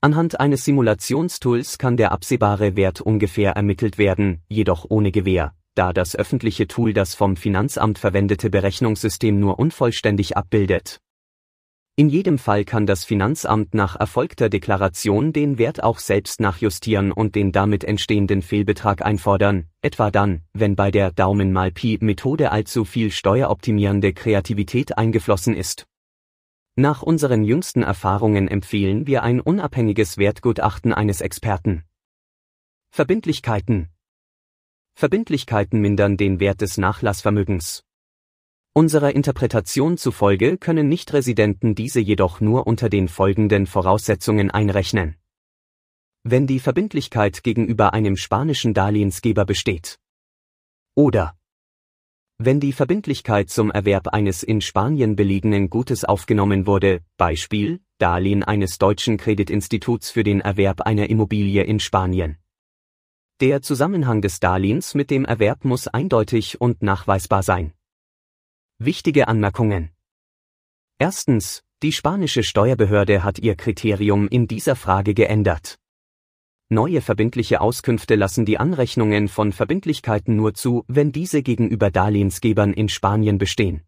[SPEAKER 1] Anhand eines Simulationstools kann der absehbare Wert ungefähr ermittelt werden, jedoch ohne Gewähr, da das öffentliche Tool das vom Finanzamt verwendete Berechnungssystem nur unvollständig abbildet. In jedem Fall kann das Finanzamt nach erfolgter Deklaration den Wert auch selbst nachjustieren und den damit entstehenden Fehlbetrag einfordern, etwa dann, wenn bei der Daumen mal Pi Methode allzu viel steueroptimierende Kreativität eingeflossen ist. Nach unseren jüngsten Erfahrungen empfehlen wir ein unabhängiges Wertgutachten eines Experten. Verbindlichkeiten Verbindlichkeiten mindern den Wert des Nachlassvermögens. Unserer Interpretation zufolge können Nichtresidenten diese jedoch nur unter den folgenden Voraussetzungen einrechnen. Wenn die Verbindlichkeit gegenüber einem spanischen Darlehensgeber besteht. Oder wenn die Verbindlichkeit zum Erwerb eines in Spanien belegenen Gutes aufgenommen wurde, Beispiel, Darlehen eines deutschen Kreditinstituts für den Erwerb einer Immobilie in Spanien. Der Zusammenhang des Darlehens mit dem Erwerb muss eindeutig und nachweisbar sein. Wichtige Anmerkungen. Erstens, die spanische Steuerbehörde hat ihr Kriterium in dieser Frage geändert. Neue verbindliche Auskünfte lassen die Anrechnungen von Verbindlichkeiten nur zu, wenn diese gegenüber Darlehensgebern in Spanien bestehen.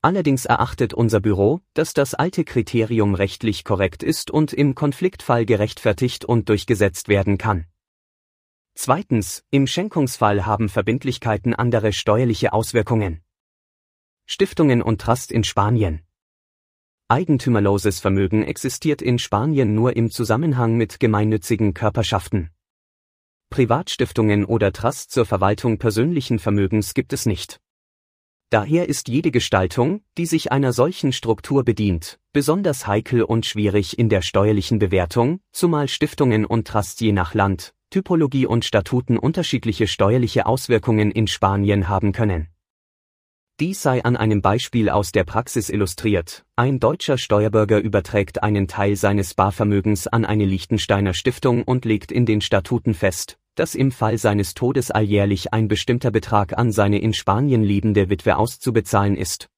[SPEAKER 1] Allerdings erachtet unser Büro, dass das alte Kriterium rechtlich korrekt ist und im Konfliktfall gerechtfertigt und durchgesetzt werden kann. Zweitens, im Schenkungsfall haben Verbindlichkeiten andere steuerliche Auswirkungen. Stiftungen und Trust in Spanien Eigentümerloses Vermögen existiert in Spanien nur im Zusammenhang mit gemeinnützigen Körperschaften. Privatstiftungen oder Trusts zur Verwaltung persönlichen Vermögens gibt es nicht. Daher ist jede Gestaltung, die sich einer solchen Struktur bedient, besonders heikel und schwierig in der steuerlichen Bewertung, zumal Stiftungen und Trusts je nach Land, Typologie und Statuten unterschiedliche steuerliche Auswirkungen in Spanien haben können. Dies sei an einem Beispiel aus der Praxis illustriert. Ein deutscher Steuerbürger überträgt einen Teil seines Barvermögens an eine Liechtensteiner Stiftung und legt in den Statuten fest, dass im Fall seines Todes alljährlich ein bestimmter Betrag an seine in Spanien lebende Witwe auszubezahlen ist.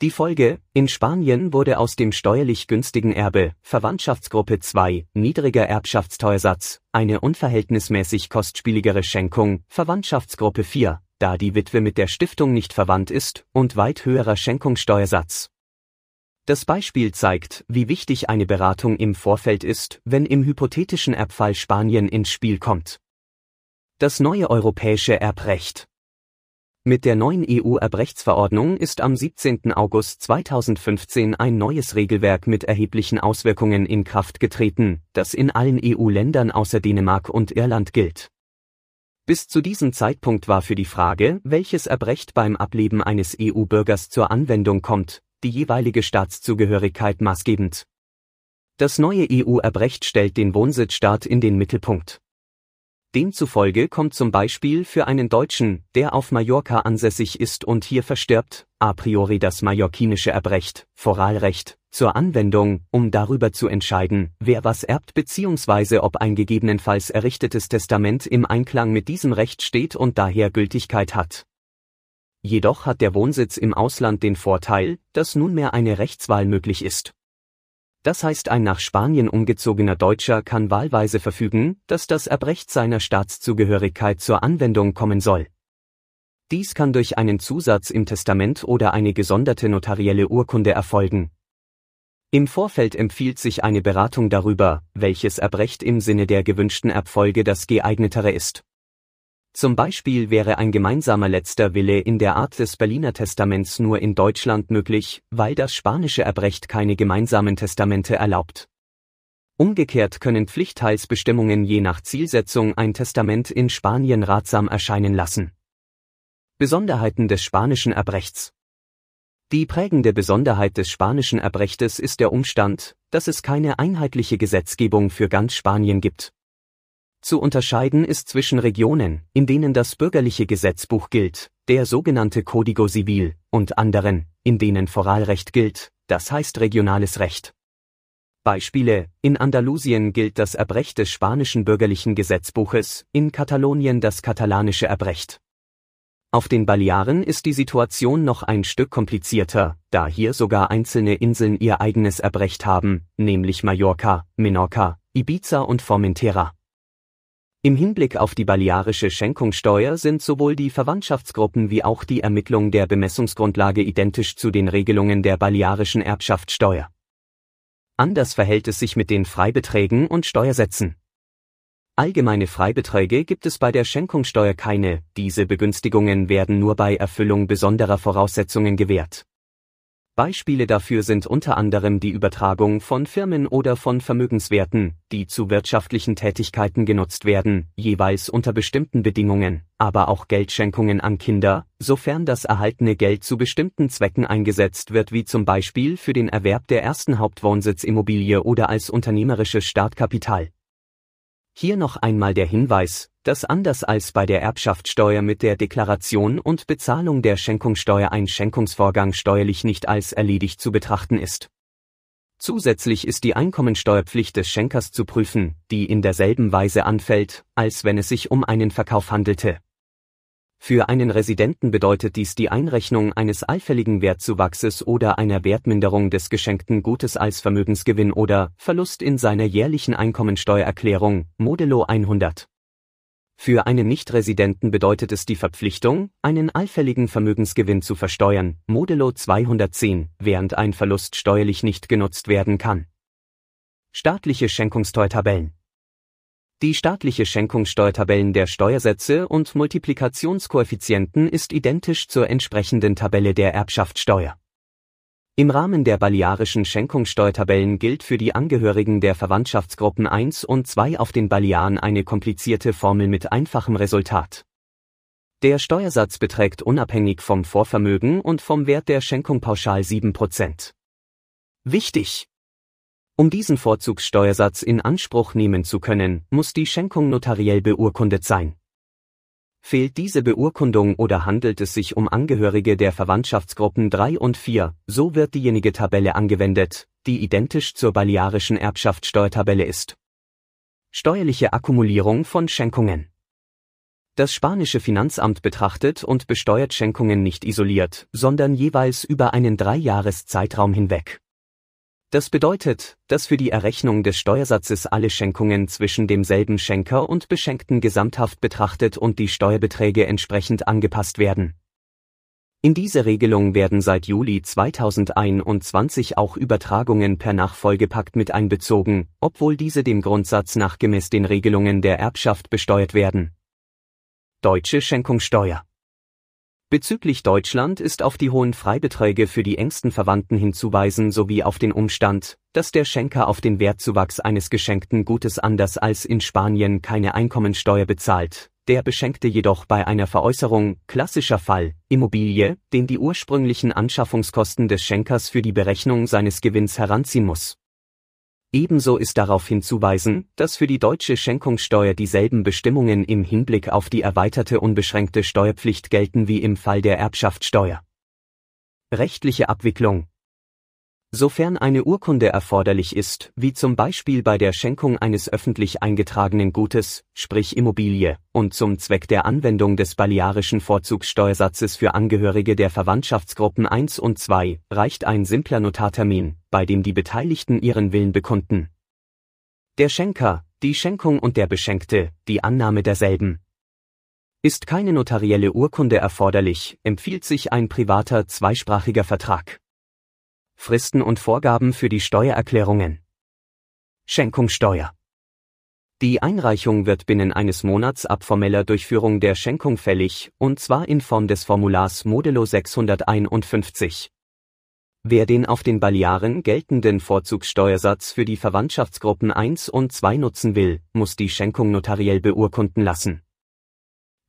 [SPEAKER 1] Die Folge, in Spanien wurde aus dem steuerlich günstigen Erbe, Verwandtschaftsgruppe 2, niedriger Erbschaftsteuersatz, eine unverhältnismäßig kostspieligere Schenkung, Verwandtschaftsgruppe 4, da die Witwe mit der Stiftung nicht verwandt ist, und weit höherer Schenkungssteuersatz. Das Beispiel zeigt, wie wichtig eine Beratung im Vorfeld ist, wenn im hypothetischen Erbfall Spanien ins Spiel kommt. Das neue europäische Erbrecht mit der neuen EU-Erbrechtsverordnung ist am 17. August 2015 ein neues Regelwerk mit erheblichen Auswirkungen in Kraft getreten, das in allen EU-Ländern außer Dänemark und Irland gilt. Bis zu diesem Zeitpunkt war für die Frage, welches Erbrecht beim Ableben eines EU-Bürgers zur Anwendung kommt, die jeweilige Staatszugehörigkeit maßgebend. Das neue EU-Erbrecht stellt den Wohnsitzstaat in den Mittelpunkt. Demzufolge kommt zum Beispiel für einen Deutschen, der auf Mallorca ansässig ist und hier verstirbt, a priori das mallorquinische Erbrecht, Foralrecht, zur Anwendung, um darüber zu entscheiden, wer was erbt bzw. ob ein gegebenenfalls errichtetes Testament im Einklang mit diesem Recht steht und daher Gültigkeit hat. Jedoch hat der Wohnsitz im Ausland den Vorteil, dass nunmehr eine Rechtswahl möglich ist. Das heißt ein nach Spanien umgezogener Deutscher kann wahlweise verfügen, dass das Erbrecht seiner Staatszugehörigkeit zur Anwendung kommen soll. Dies kann durch einen Zusatz im Testament oder eine gesonderte notarielle Urkunde erfolgen. Im Vorfeld empfiehlt sich eine Beratung darüber, welches Erbrecht im Sinne der gewünschten Erbfolge das geeignetere ist. Zum Beispiel wäre ein gemeinsamer letzter Wille in der Art des Berliner Testaments nur in Deutschland möglich, weil das spanische Erbrecht keine gemeinsamen Testamente erlaubt. Umgekehrt können Pflichtteilsbestimmungen je nach Zielsetzung ein Testament in Spanien ratsam erscheinen lassen. Besonderheiten des spanischen Erbrechts Die prägende Besonderheit des spanischen Erbrechtes ist der Umstand, dass es keine einheitliche Gesetzgebung für ganz Spanien gibt. Zu unterscheiden ist zwischen Regionen, in denen das bürgerliche Gesetzbuch gilt, der sogenannte Código Civil, und anderen, in denen Foralrecht gilt, das heißt regionales Recht. Beispiele, in Andalusien gilt das Erbrecht des spanischen bürgerlichen Gesetzbuches, in Katalonien das katalanische Erbrecht. Auf den Balearen ist die Situation noch ein Stück komplizierter, da hier sogar einzelne Inseln ihr eigenes Erbrecht haben, nämlich Mallorca, Menorca, Ibiza und Formentera. Im Hinblick auf die balearische Schenkungssteuer sind sowohl die Verwandtschaftsgruppen wie auch die Ermittlung der Bemessungsgrundlage identisch zu den Regelungen der balearischen Erbschaftssteuer. Anders verhält es sich mit den Freibeträgen und Steuersätzen. Allgemeine Freibeträge gibt es bei der Schenkungssteuer keine, diese Begünstigungen werden nur bei Erfüllung besonderer Voraussetzungen gewährt Beispiele dafür sind unter anderem die Übertragung von Firmen oder von Vermögenswerten, die zu wirtschaftlichen Tätigkeiten genutzt werden, jeweils unter bestimmten Bedingungen, aber auch Geldschenkungen an Kinder, sofern das erhaltene Geld zu bestimmten Zwecken eingesetzt wird wie zum Beispiel für den Erwerb der ersten Hauptwohnsitz-Immobilie oder als unternehmerisches Startkapital. Hier noch einmal der Hinweis, dass anders als bei der Erbschaftssteuer mit der Deklaration und Bezahlung der Schenkungssteuer ein Schenkungsvorgang steuerlich nicht als erledigt zu betrachten ist. Zusätzlich ist die Einkommensteuerpflicht des Schenkers zu prüfen, die in derselben Weise anfällt, als wenn es sich um einen Verkauf handelte für einen Residenten bedeutet dies die Einrechnung eines allfälligen Wertzuwachses oder einer Wertminderung des geschenkten Gutes als Vermögensgewinn oder Verlust in seiner jährlichen Einkommensteuererklärung, Modello 100. Für einen Nichtresidenten bedeutet es die Verpflichtung, einen allfälligen Vermögensgewinn zu versteuern, Modello 210, während ein Verlust steuerlich nicht genutzt werden kann. Staatliche Schenkungssteuertabellen die staatliche Schenkungssteuertabellen der Steuersätze und Multiplikationskoeffizienten ist identisch zur entsprechenden Tabelle der Erbschaftssteuer. Im Rahmen der balearischen Schenkungssteuertabellen gilt für die Angehörigen der Verwandtschaftsgruppen 1 und 2 auf den Balearen eine komplizierte Formel mit einfachem Resultat. Der Steuersatz beträgt unabhängig vom Vorvermögen und vom Wert der Schenkung pauschal 7%. Wichtig! Um diesen Vorzugssteuersatz in Anspruch nehmen zu können, muss die Schenkung notariell beurkundet sein. Fehlt diese Beurkundung oder handelt es sich um Angehörige der Verwandtschaftsgruppen 3 und 4, so wird diejenige Tabelle angewendet, die identisch zur balearischen Erbschaftssteuertabelle ist. Steuerliche Akkumulierung von Schenkungen. Das spanische Finanzamt betrachtet und besteuert Schenkungen nicht isoliert, sondern jeweils über einen Dreijahreszeitraum hinweg. Das bedeutet, dass für die Errechnung des Steuersatzes alle Schenkungen zwischen demselben Schenker und Beschenkten gesamthaft betrachtet und die Steuerbeträge entsprechend angepasst werden. In diese Regelung werden seit Juli 2021 auch Übertragungen per Nachfolgepakt mit einbezogen, obwohl diese dem Grundsatz nach gemäß den Regelungen der Erbschaft besteuert werden. Deutsche Schenkungssteuer Bezüglich Deutschland ist auf die hohen Freibeträge für die engsten Verwandten hinzuweisen sowie auf den Umstand, dass der Schenker auf den Wertzuwachs eines geschenkten Gutes anders als in Spanien keine Einkommensteuer bezahlt, der Beschenkte jedoch bei einer Veräußerung, klassischer Fall, Immobilie, den die ursprünglichen Anschaffungskosten des Schenkers für die Berechnung seines Gewinns heranziehen muss. Ebenso ist darauf hinzuweisen, dass für die deutsche Schenkungssteuer dieselben Bestimmungen im Hinblick auf die erweiterte unbeschränkte Steuerpflicht gelten wie im Fall der Erbschaftssteuer. Rechtliche Abwicklung Sofern eine Urkunde erforderlich ist, wie zum Beispiel bei der Schenkung eines öffentlich eingetragenen Gutes, sprich Immobilie, und zum Zweck der Anwendung des balearischen Vorzugssteuersatzes für Angehörige der Verwandtschaftsgruppen 1 und 2, reicht ein simpler Notartermin, bei dem die Beteiligten ihren Willen bekunden. Der Schenker, die Schenkung und der Beschenkte, die Annahme derselben. Ist keine notarielle Urkunde erforderlich, empfiehlt sich ein privater zweisprachiger Vertrag. Fristen und Vorgaben für die Steuererklärungen. Schenkungssteuer. Die Einreichung wird binnen eines Monats ab formeller Durchführung der Schenkung fällig, und zwar in Form des Formulars Modulo 651. Wer den auf den Balearen geltenden Vorzugssteuersatz für die Verwandtschaftsgruppen 1 und 2 nutzen will, muss die Schenkung notariell beurkunden lassen.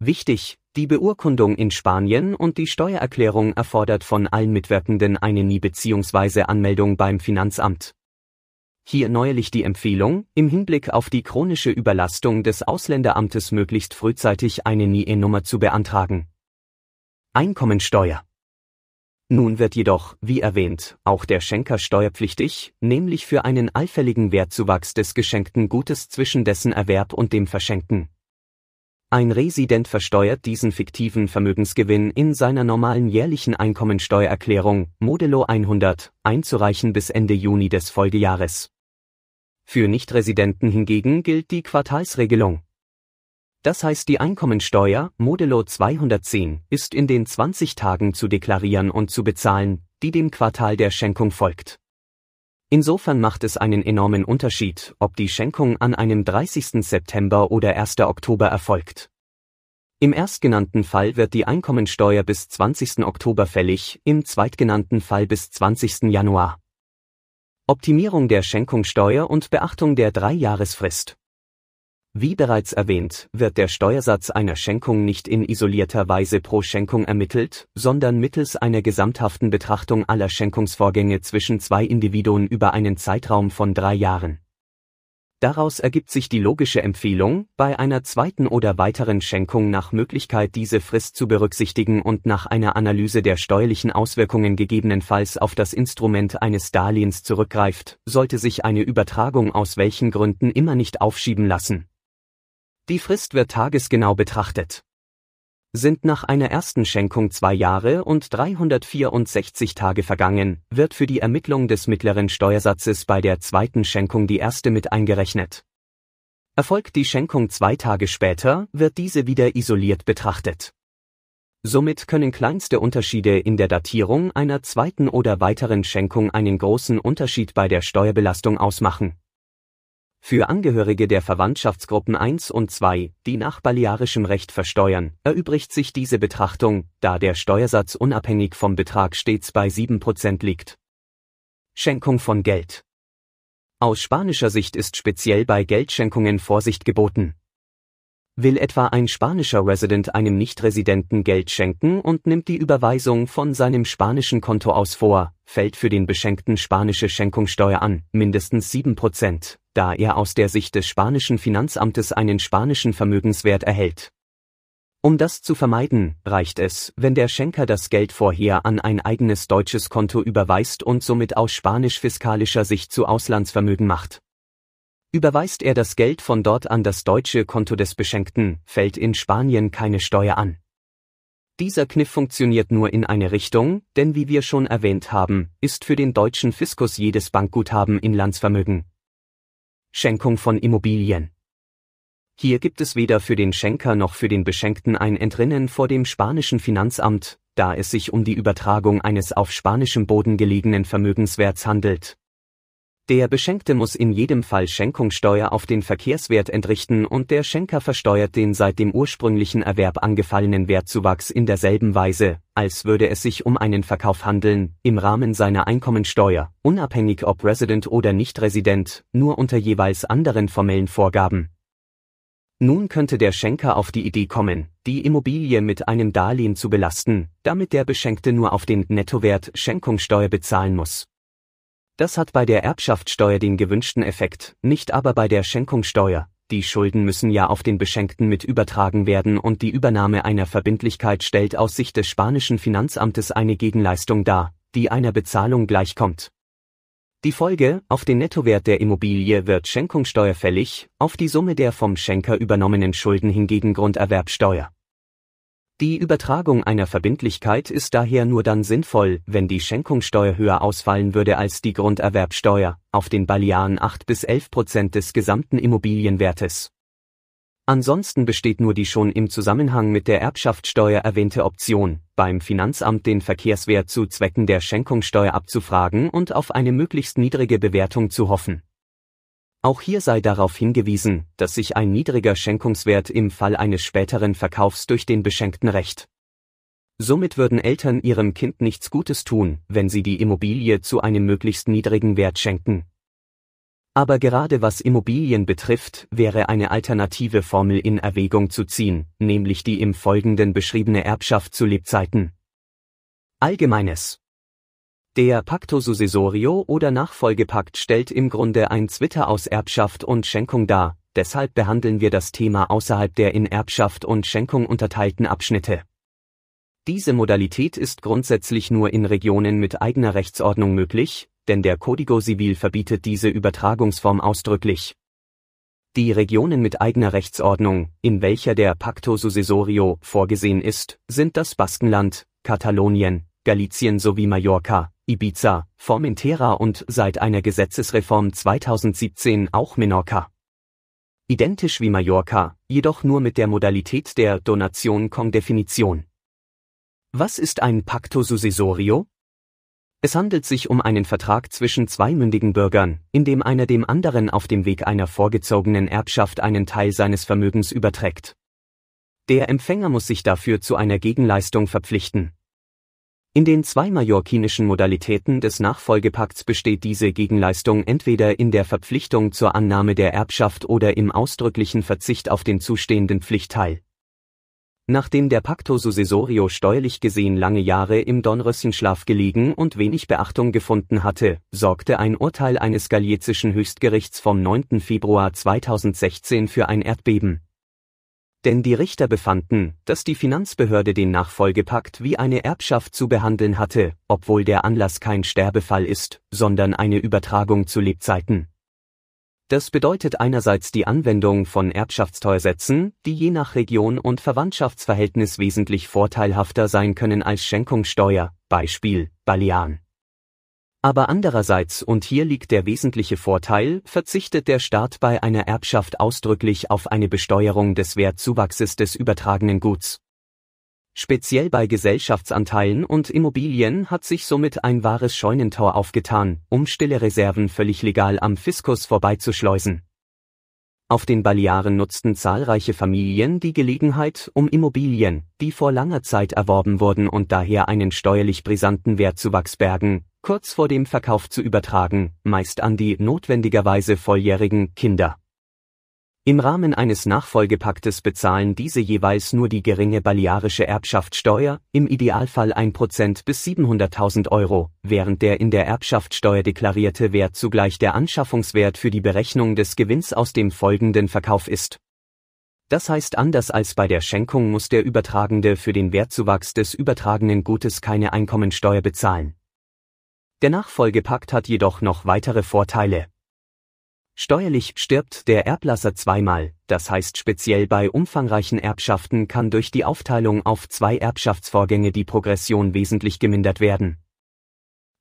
[SPEAKER 1] Wichtig, die Beurkundung in Spanien und die Steuererklärung erfordert von allen Mitwirkenden eine Nie- bzw. Anmeldung beim Finanzamt. Hier neuerlich die Empfehlung, im Hinblick auf die chronische Überlastung des Ausländeramtes möglichst frühzeitig eine NIE-Nummer zu beantragen. Einkommensteuer. Nun wird jedoch, wie erwähnt, auch der Schenker steuerpflichtig, nämlich für einen allfälligen Wertzuwachs des geschenkten Gutes zwischen dessen Erwerb und dem Verschenken. Ein Resident versteuert diesen fiktiven Vermögensgewinn in seiner normalen jährlichen Einkommensteuererklärung Modello 100 einzureichen bis Ende Juni des Folgejahres. Für Nichtresidenten hingegen gilt die Quartalsregelung. Das heißt die Einkommensteuer Modello 210 ist in den 20 Tagen zu deklarieren und zu bezahlen, die dem Quartal der Schenkung folgt. Insofern macht es einen enormen Unterschied, ob die Schenkung an einem 30. September oder 1. Oktober erfolgt. Im erstgenannten Fall wird die Einkommensteuer bis 20. Oktober fällig, im zweitgenannten Fall bis 20. Januar. Optimierung der Schenkungssteuer und Beachtung der Dreijahresfrist. Wie bereits erwähnt, wird der Steuersatz einer Schenkung nicht in isolierter Weise pro Schenkung ermittelt, sondern mittels einer gesamthaften Betrachtung aller Schenkungsvorgänge zwischen zwei Individuen über einen Zeitraum von drei Jahren. Daraus ergibt sich die logische Empfehlung, bei einer zweiten oder weiteren Schenkung nach Möglichkeit diese Frist zu berücksichtigen und nach einer Analyse der steuerlichen Auswirkungen gegebenenfalls auf das Instrument eines Darlehens zurückgreift, sollte sich eine Übertragung aus welchen Gründen immer nicht aufschieben lassen. Die Frist wird tagesgenau betrachtet. Sind nach einer ersten Schenkung zwei Jahre und 364 Tage vergangen, wird für die Ermittlung des mittleren Steuersatzes bei der zweiten Schenkung die erste mit eingerechnet. Erfolgt die Schenkung zwei Tage später, wird diese wieder isoliert betrachtet. Somit können kleinste Unterschiede in der Datierung einer zweiten oder weiteren Schenkung einen großen Unterschied bei der Steuerbelastung ausmachen. Für Angehörige der Verwandtschaftsgruppen 1 und 2, die nach balearischem Recht versteuern, erübrigt sich diese Betrachtung, da der Steuersatz unabhängig vom Betrag stets bei 7% liegt. Schenkung von Geld. Aus spanischer Sicht ist speziell bei Geldschenkungen Vorsicht geboten. Will etwa ein spanischer Resident einem Nichtresidenten Geld schenken und nimmt die Überweisung von seinem spanischen Konto aus vor, fällt für den Beschenkten spanische Schenkungssteuer an, mindestens 7%, da er aus der Sicht des spanischen Finanzamtes einen spanischen Vermögenswert erhält. Um das zu vermeiden, reicht es, wenn der Schenker das Geld vorher an ein eigenes deutsches Konto überweist und somit aus spanisch-fiskalischer Sicht zu Auslandsvermögen macht. Überweist er das Geld von dort an das deutsche Konto des Beschenkten, fällt in Spanien keine Steuer an. Dieser Kniff funktioniert nur in eine Richtung, denn wie wir schon erwähnt haben, ist für den deutschen Fiskus jedes Bankguthaben Inlandsvermögen. Schenkung von Immobilien. Hier gibt es weder für den Schenker noch für den Beschenkten ein Entrinnen vor dem spanischen Finanzamt, da es sich um die Übertragung eines auf spanischem Boden gelegenen Vermögenswerts handelt. Der Beschenkte muss in jedem Fall Schenkungssteuer auf den Verkehrswert entrichten und der Schenker versteuert den seit dem ursprünglichen Erwerb angefallenen Wertzuwachs in derselben Weise, als würde es sich um einen Verkauf handeln, im Rahmen seiner Einkommensteuer, unabhängig ob Resident oder Nicht-Resident, nur unter jeweils anderen formellen Vorgaben. Nun könnte der Schenker auf die Idee kommen, die Immobilie mit einem Darlehen zu belasten, damit der Beschenkte nur auf den Nettowert Schenkungssteuer bezahlen muss. Das hat bei der Erbschaftssteuer den gewünschten Effekt, nicht aber bei der Schenkungssteuer. Die Schulden müssen ja auf den Beschenkten mit übertragen werden und die Übernahme einer Verbindlichkeit stellt aus Sicht des spanischen Finanzamtes eine Gegenleistung dar, die einer Bezahlung gleichkommt. Die Folge, auf den Nettowert der Immobilie wird Schenkungssteuer fällig, auf die Summe der vom Schenker übernommenen Schulden hingegen Grunderwerbsteuer. Die Übertragung einer Verbindlichkeit ist daher nur dann sinnvoll, wenn die Schenkungssteuer höher ausfallen würde als die Grunderwerbsteuer, auf den Balearen 8 bis 11 Prozent des gesamten Immobilienwertes. Ansonsten besteht nur die schon im Zusammenhang mit der Erbschaftssteuer erwähnte Option, beim Finanzamt den Verkehrswert zu Zwecken der Schenkungssteuer abzufragen und auf eine möglichst niedrige Bewertung zu hoffen. Auch hier sei darauf hingewiesen, dass sich ein niedriger Schenkungswert im Fall eines späteren Verkaufs durch den Beschenkten rächt. Somit würden Eltern ihrem Kind nichts Gutes tun, wenn sie die Immobilie zu einem möglichst niedrigen Wert schenken. Aber gerade was Immobilien betrifft, wäre eine alternative Formel in Erwägung zu ziehen, nämlich die im Folgenden beschriebene Erbschaft zu Lebzeiten. Allgemeines der Pacto Successorio oder Nachfolgepakt stellt im Grunde ein Zwitter aus Erbschaft und Schenkung dar, deshalb behandeln wir das Thema außerhalb der in Erbschaft und Schenkung unterteilten Abschnitte. Diese Modalität ist grundsätzlich nur in Regionen mit eigener Rechtsordnung möglich, denn der Código Civil verbietet diese Übertragungsform ausdrücklich. Die Regionen mit eigener Rechtsordnung, in welcher der Pacto Successorio vorgesehen ist, sind das Baskenland, Katalonien, Galizien sowie Mallorca, Ibiza, Formentera und seit einer Gesetzesreform 2017 auch Menorca. Identisch wie Mallorca, jedoch nur mit der Modalität der Donation con Definition. Was ist ein Pacto Successorio? Es handelt sich um einen Vertrag zwischen zwei mündigen Bürgern, in dem einer dem anderen auf dem Weg einer vorgezogenen Erbschaft einen Teil seines Vermögens überträgt. Der Empfänger muss sich dafür zu einer Gegenleistung verpflichten. In den zwei mallorquinischen Modalitäten des Nachfolgepakts besteht diese Gegenleistung entweder in der Verpflichtung zur Annahme der Erbschaft oder im ausdrücklichen Verzicht auf den zustehenden Pflichtteil. Nachdem der Pacto Successorio steuerlich gesehen lange Jahre im Dornröschenschlaf gelegen und wenig Beachtung gefunden hatte, sorgte ein Urteil eines galiezischen Höchstgerichts vom 9. Februar 2016 für ein Erdbeben denn die Richter befanden, dass die Finanzbehörde den Nachfolgepakt wie eine Erbschaft zu behandeln hatte, obwohl der Anlass kein Sterbefall ist, sondern eine Übertragung zu Lebzeiten. Das bedeutet einerseits die Anwendung von Erbschaftssteuersätzen, die je nach Region und Verwandtschaftsverhältnis wesentlich vorteilhafter sein können als Schenkungssteuer, Beispiel Balearen. Aber andererseits, und hier liegt der wesentliche Vorteil, verzichtet der Staat bei einer Erbschaft ausdrücklich auf eine Besteuerung des Wertzuwachses des übertragenen Guts. Speziell bei Gesellschaftsanteilen und Immobilien hat sich somit ein wahres Scheunentor aufgetan, um stille Reserven völlig legal am Fiskus vorbeizuschleusen. Auf den Balearen nutzten zahlreiche Familien die Gelegenheit, um Immobilien, die vor langer Zeit erworben wurden und daher einen steuerlich brisanten Wertzuwachs bergen, kurz vor dem Verkauf zu übertragen, meist an die notwendigerweise volljährigen Kinder. Im Rahmen eines Nachfolgepaktes bezahlen diese jeweils nur die geringe balearische Erbschaftssteuer, im Idealfall 1% bis 700.000 Euro, während der in der Erbschaftssteuer deklarierte Wert zugleich der Anschaffungswert für die Berechnung des Gewinns aus dem folgenden Verkauf ist. Das heißt anders als bei der Schenkung muss der Übertragende für den Wertzuwachs des übertragenen Gutes keine Einkommensteuer bezahlen. Der Nachfolgepakt hat jedoch noch weitere Vorteile. Steuerlich stirbt der Erblasser zweimal, das heißt speziell bei umfangreichen Erbschaften kann durch die Aufteilung auf zwei Erbschaftsvorgänge die Progression wesentlich gemindert werden.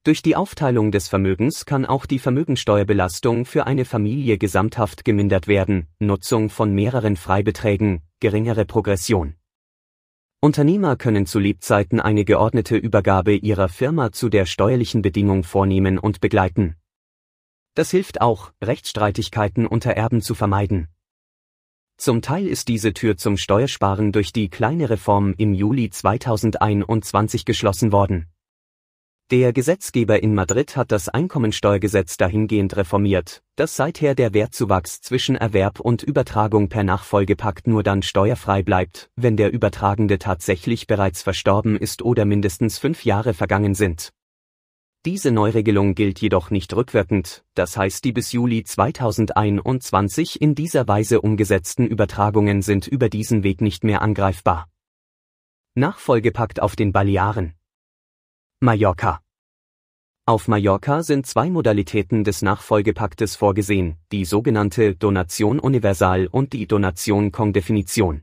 [SPEAKER 1] Durch die Aufteilung des Vermögens kann auch die Vermögensteuerbelastung für eine Familie gesamthaft gemindert werden, Nutzung von mehreren Freibeträgen, geringere Progression. Unternehmer können zu Lebzeiten eine geordnete Übergabe ihrer Firma zu der steuerlichen Bedingung vornehmen und begleiten. Das hilft auch, Rechtsstreitigkeiten unter Erben zu vermeiden. Zum Teil ist diese Tür zum Steuersparen durch die kleine Reform im Juli 2021 geschlossen worden. Der Gesetzgeber in Madrid hat das Einkommensteuergesetz dahingehend reformiert, dass seither der Wertzuwachs zwischen Erwerb und Übertragung per Nachfolgepakt nur dann steuerfrei bleibt, wenn der Übertragende tatsächlich bereits verstorben ist oder mindestens fünf Jahre vergangen sind. Diese Neuregelung gilt jedoch nicht rückwirkend, das heißt die bis Juli 2021 in dieser Weise umgesetzten Übertragungen sind über diesen Weg nicht mehr angreifbar. Nachfolgepakt auf den Balearen Mallorca Auf Mallorca sind zwei Modalitäten des Nachfolgepaktes vorgesehen, die sogenannte Donation Universal und die Donation Kongdefinition.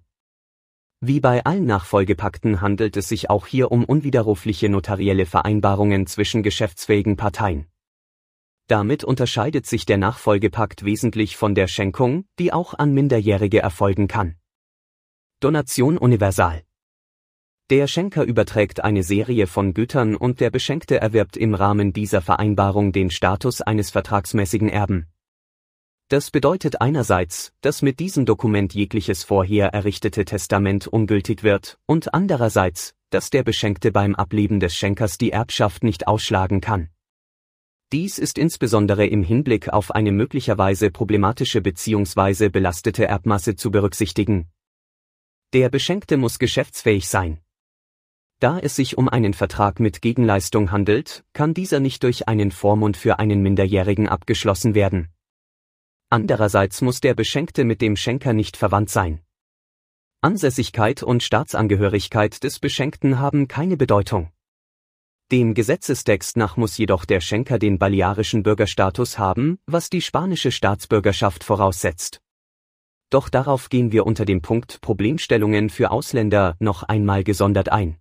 [SPEAKER 1] Wie bei allen Nachfolgepakten handelt es sich auch hier um unwiderrufliche notarielle Vereinbarungen zwischen geschäftsfähigen Parteien. Damit unterscheidet sich der Nachfolgepakt wesentlich von der Schenkung, die auch an Minderjährige erfolgen kann. Donation Universal der Schenker überträgt eine Serie von Gütern und der Beschenkte erwirbt im Rahmen dieser Vereinbarung den Status eines vertragsmäßigen Erben. Das bedeutet einerseits, dass mit diesem Dokument jegliches vorher errichtete Testament ungültig wird, und andererseits, dass der Beschenkte beim Ableben des Schenkers die Erbschaft nicht ausschlagen kann. Dies ist insbesondere im Hinblick auf eine möglicherweise problematische bzw. belastete Erbmasse zu berücksichtigen. Der Beschenkte muss geschäftsfähig sein. Da es sich um einen Vertrag mit Gegenleistung handelt, kann dieser nicht durch einen Vormund für einen Minderjährigen abgeschlossen werden. Andererseits muss der Beschenkte mit dem Schenker nicht verwandt sein. Ansässigkeit und Staatsangehörigkeit des Beschenkten haben keine Bedeutung. Dem Gesetzestext nach muss jedoch der Schenker den balearischen Bürgerstatus haben, was die spanische Staatsbürgerschaft voraussetzt. Doch darauf gehen wir unter dem Punkt Problemstellungen für Ausländer noch einmal gesondert ein.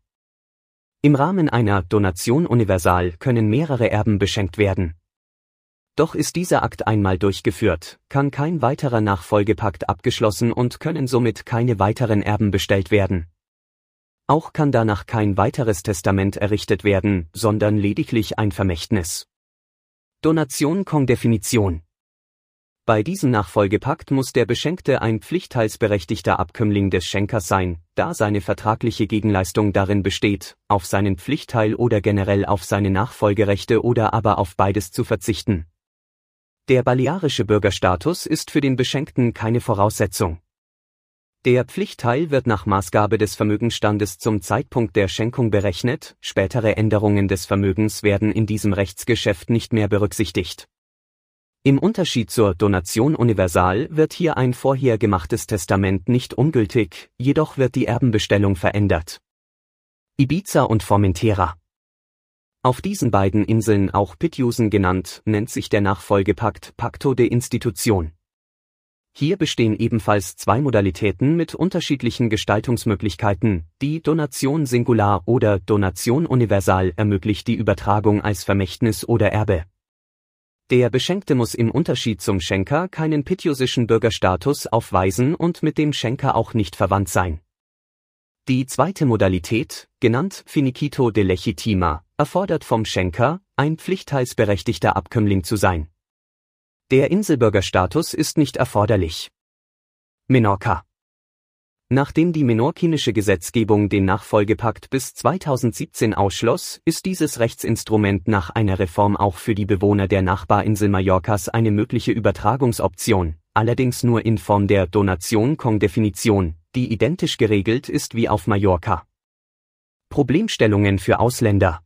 [SPEAKER 1] Im Rahmen einer Donation universal können mehrere Erben beschenkt werden. Doch ist dieser Akt einmal durchgeführt, kann kein weiterer Nachfolgepakt abgeschlossen und können somit keine weiteren Erben bestellt werden. Auch kann danach kein weiteres Testament errichtet werden, sondern lediglich ein Vermächtnis. Donation Kongdefinition bei diesem Nachfolgepakt muss der Beschenkte ein pflichtteilsberechtigter Abkömmling des Schenkers sein, da seine vertragliche Gegenleistung darin besteht, auf seinen Pflichtteil oder generell auf seine Nachfolgerechte oder aber auf beides zu verzichten. Der balearische Bürgerstatus ist für den Beschenkten keine Voraussetzung. Der Pflichtteil wird nach Maßgabe des Vermögensstandes zum Zeitpunkt der Schenkung berechnet, spätere Änderungen des Vermögens werden in diesem Rechtsgeschäft nicht mehr berücksichtigt. Im Unterschied zur Donation universal wird hier ein vorher gemachtes Testament nicht ungültig, jedoch wird die Erbenbestellung verändert. Ibiza und Formentera Auf diesen beiden Inseln auch Pitjusen genannt, nennt sich der Nachfolgepakt Pacto de Institution. Hier bestehen ebenfalls zwei Modalitäten mit unterschiedlichen Gestaltungsmöglichkeiten. Die Donation Singular oder Donation Universal ermöglicht die Übertragung als Vermächtnis oder Erbe. Der Beschenkte muss im Unterschied zum Schenker keinen pitiusischen Bürgerstatus aufweisen und mit dem Schenker auch nicht verwandt sein. Die zweite Modalität, genannt Finiquito de Legitima, erfordert vom Schenker, ein pflichtteilsberechtigter Abkömmling zu sein. Der Inselbürgerstatus ist nicht erforderlich. Menorca Nachdem die menorkinische Gesetzgebung den Nachfolgepakt bis 2017 ausschloss, ist dieses Rechtsinstrument nach einer Reform auch für die Bewohner der Nachbarinsel Mallorcas eine mögliche Übertragungsoption, allerdings nur in Form der Donation Kong-Definition, die identisch geregelt ist wie auf Mallorca. Problemstellungen für Ausländer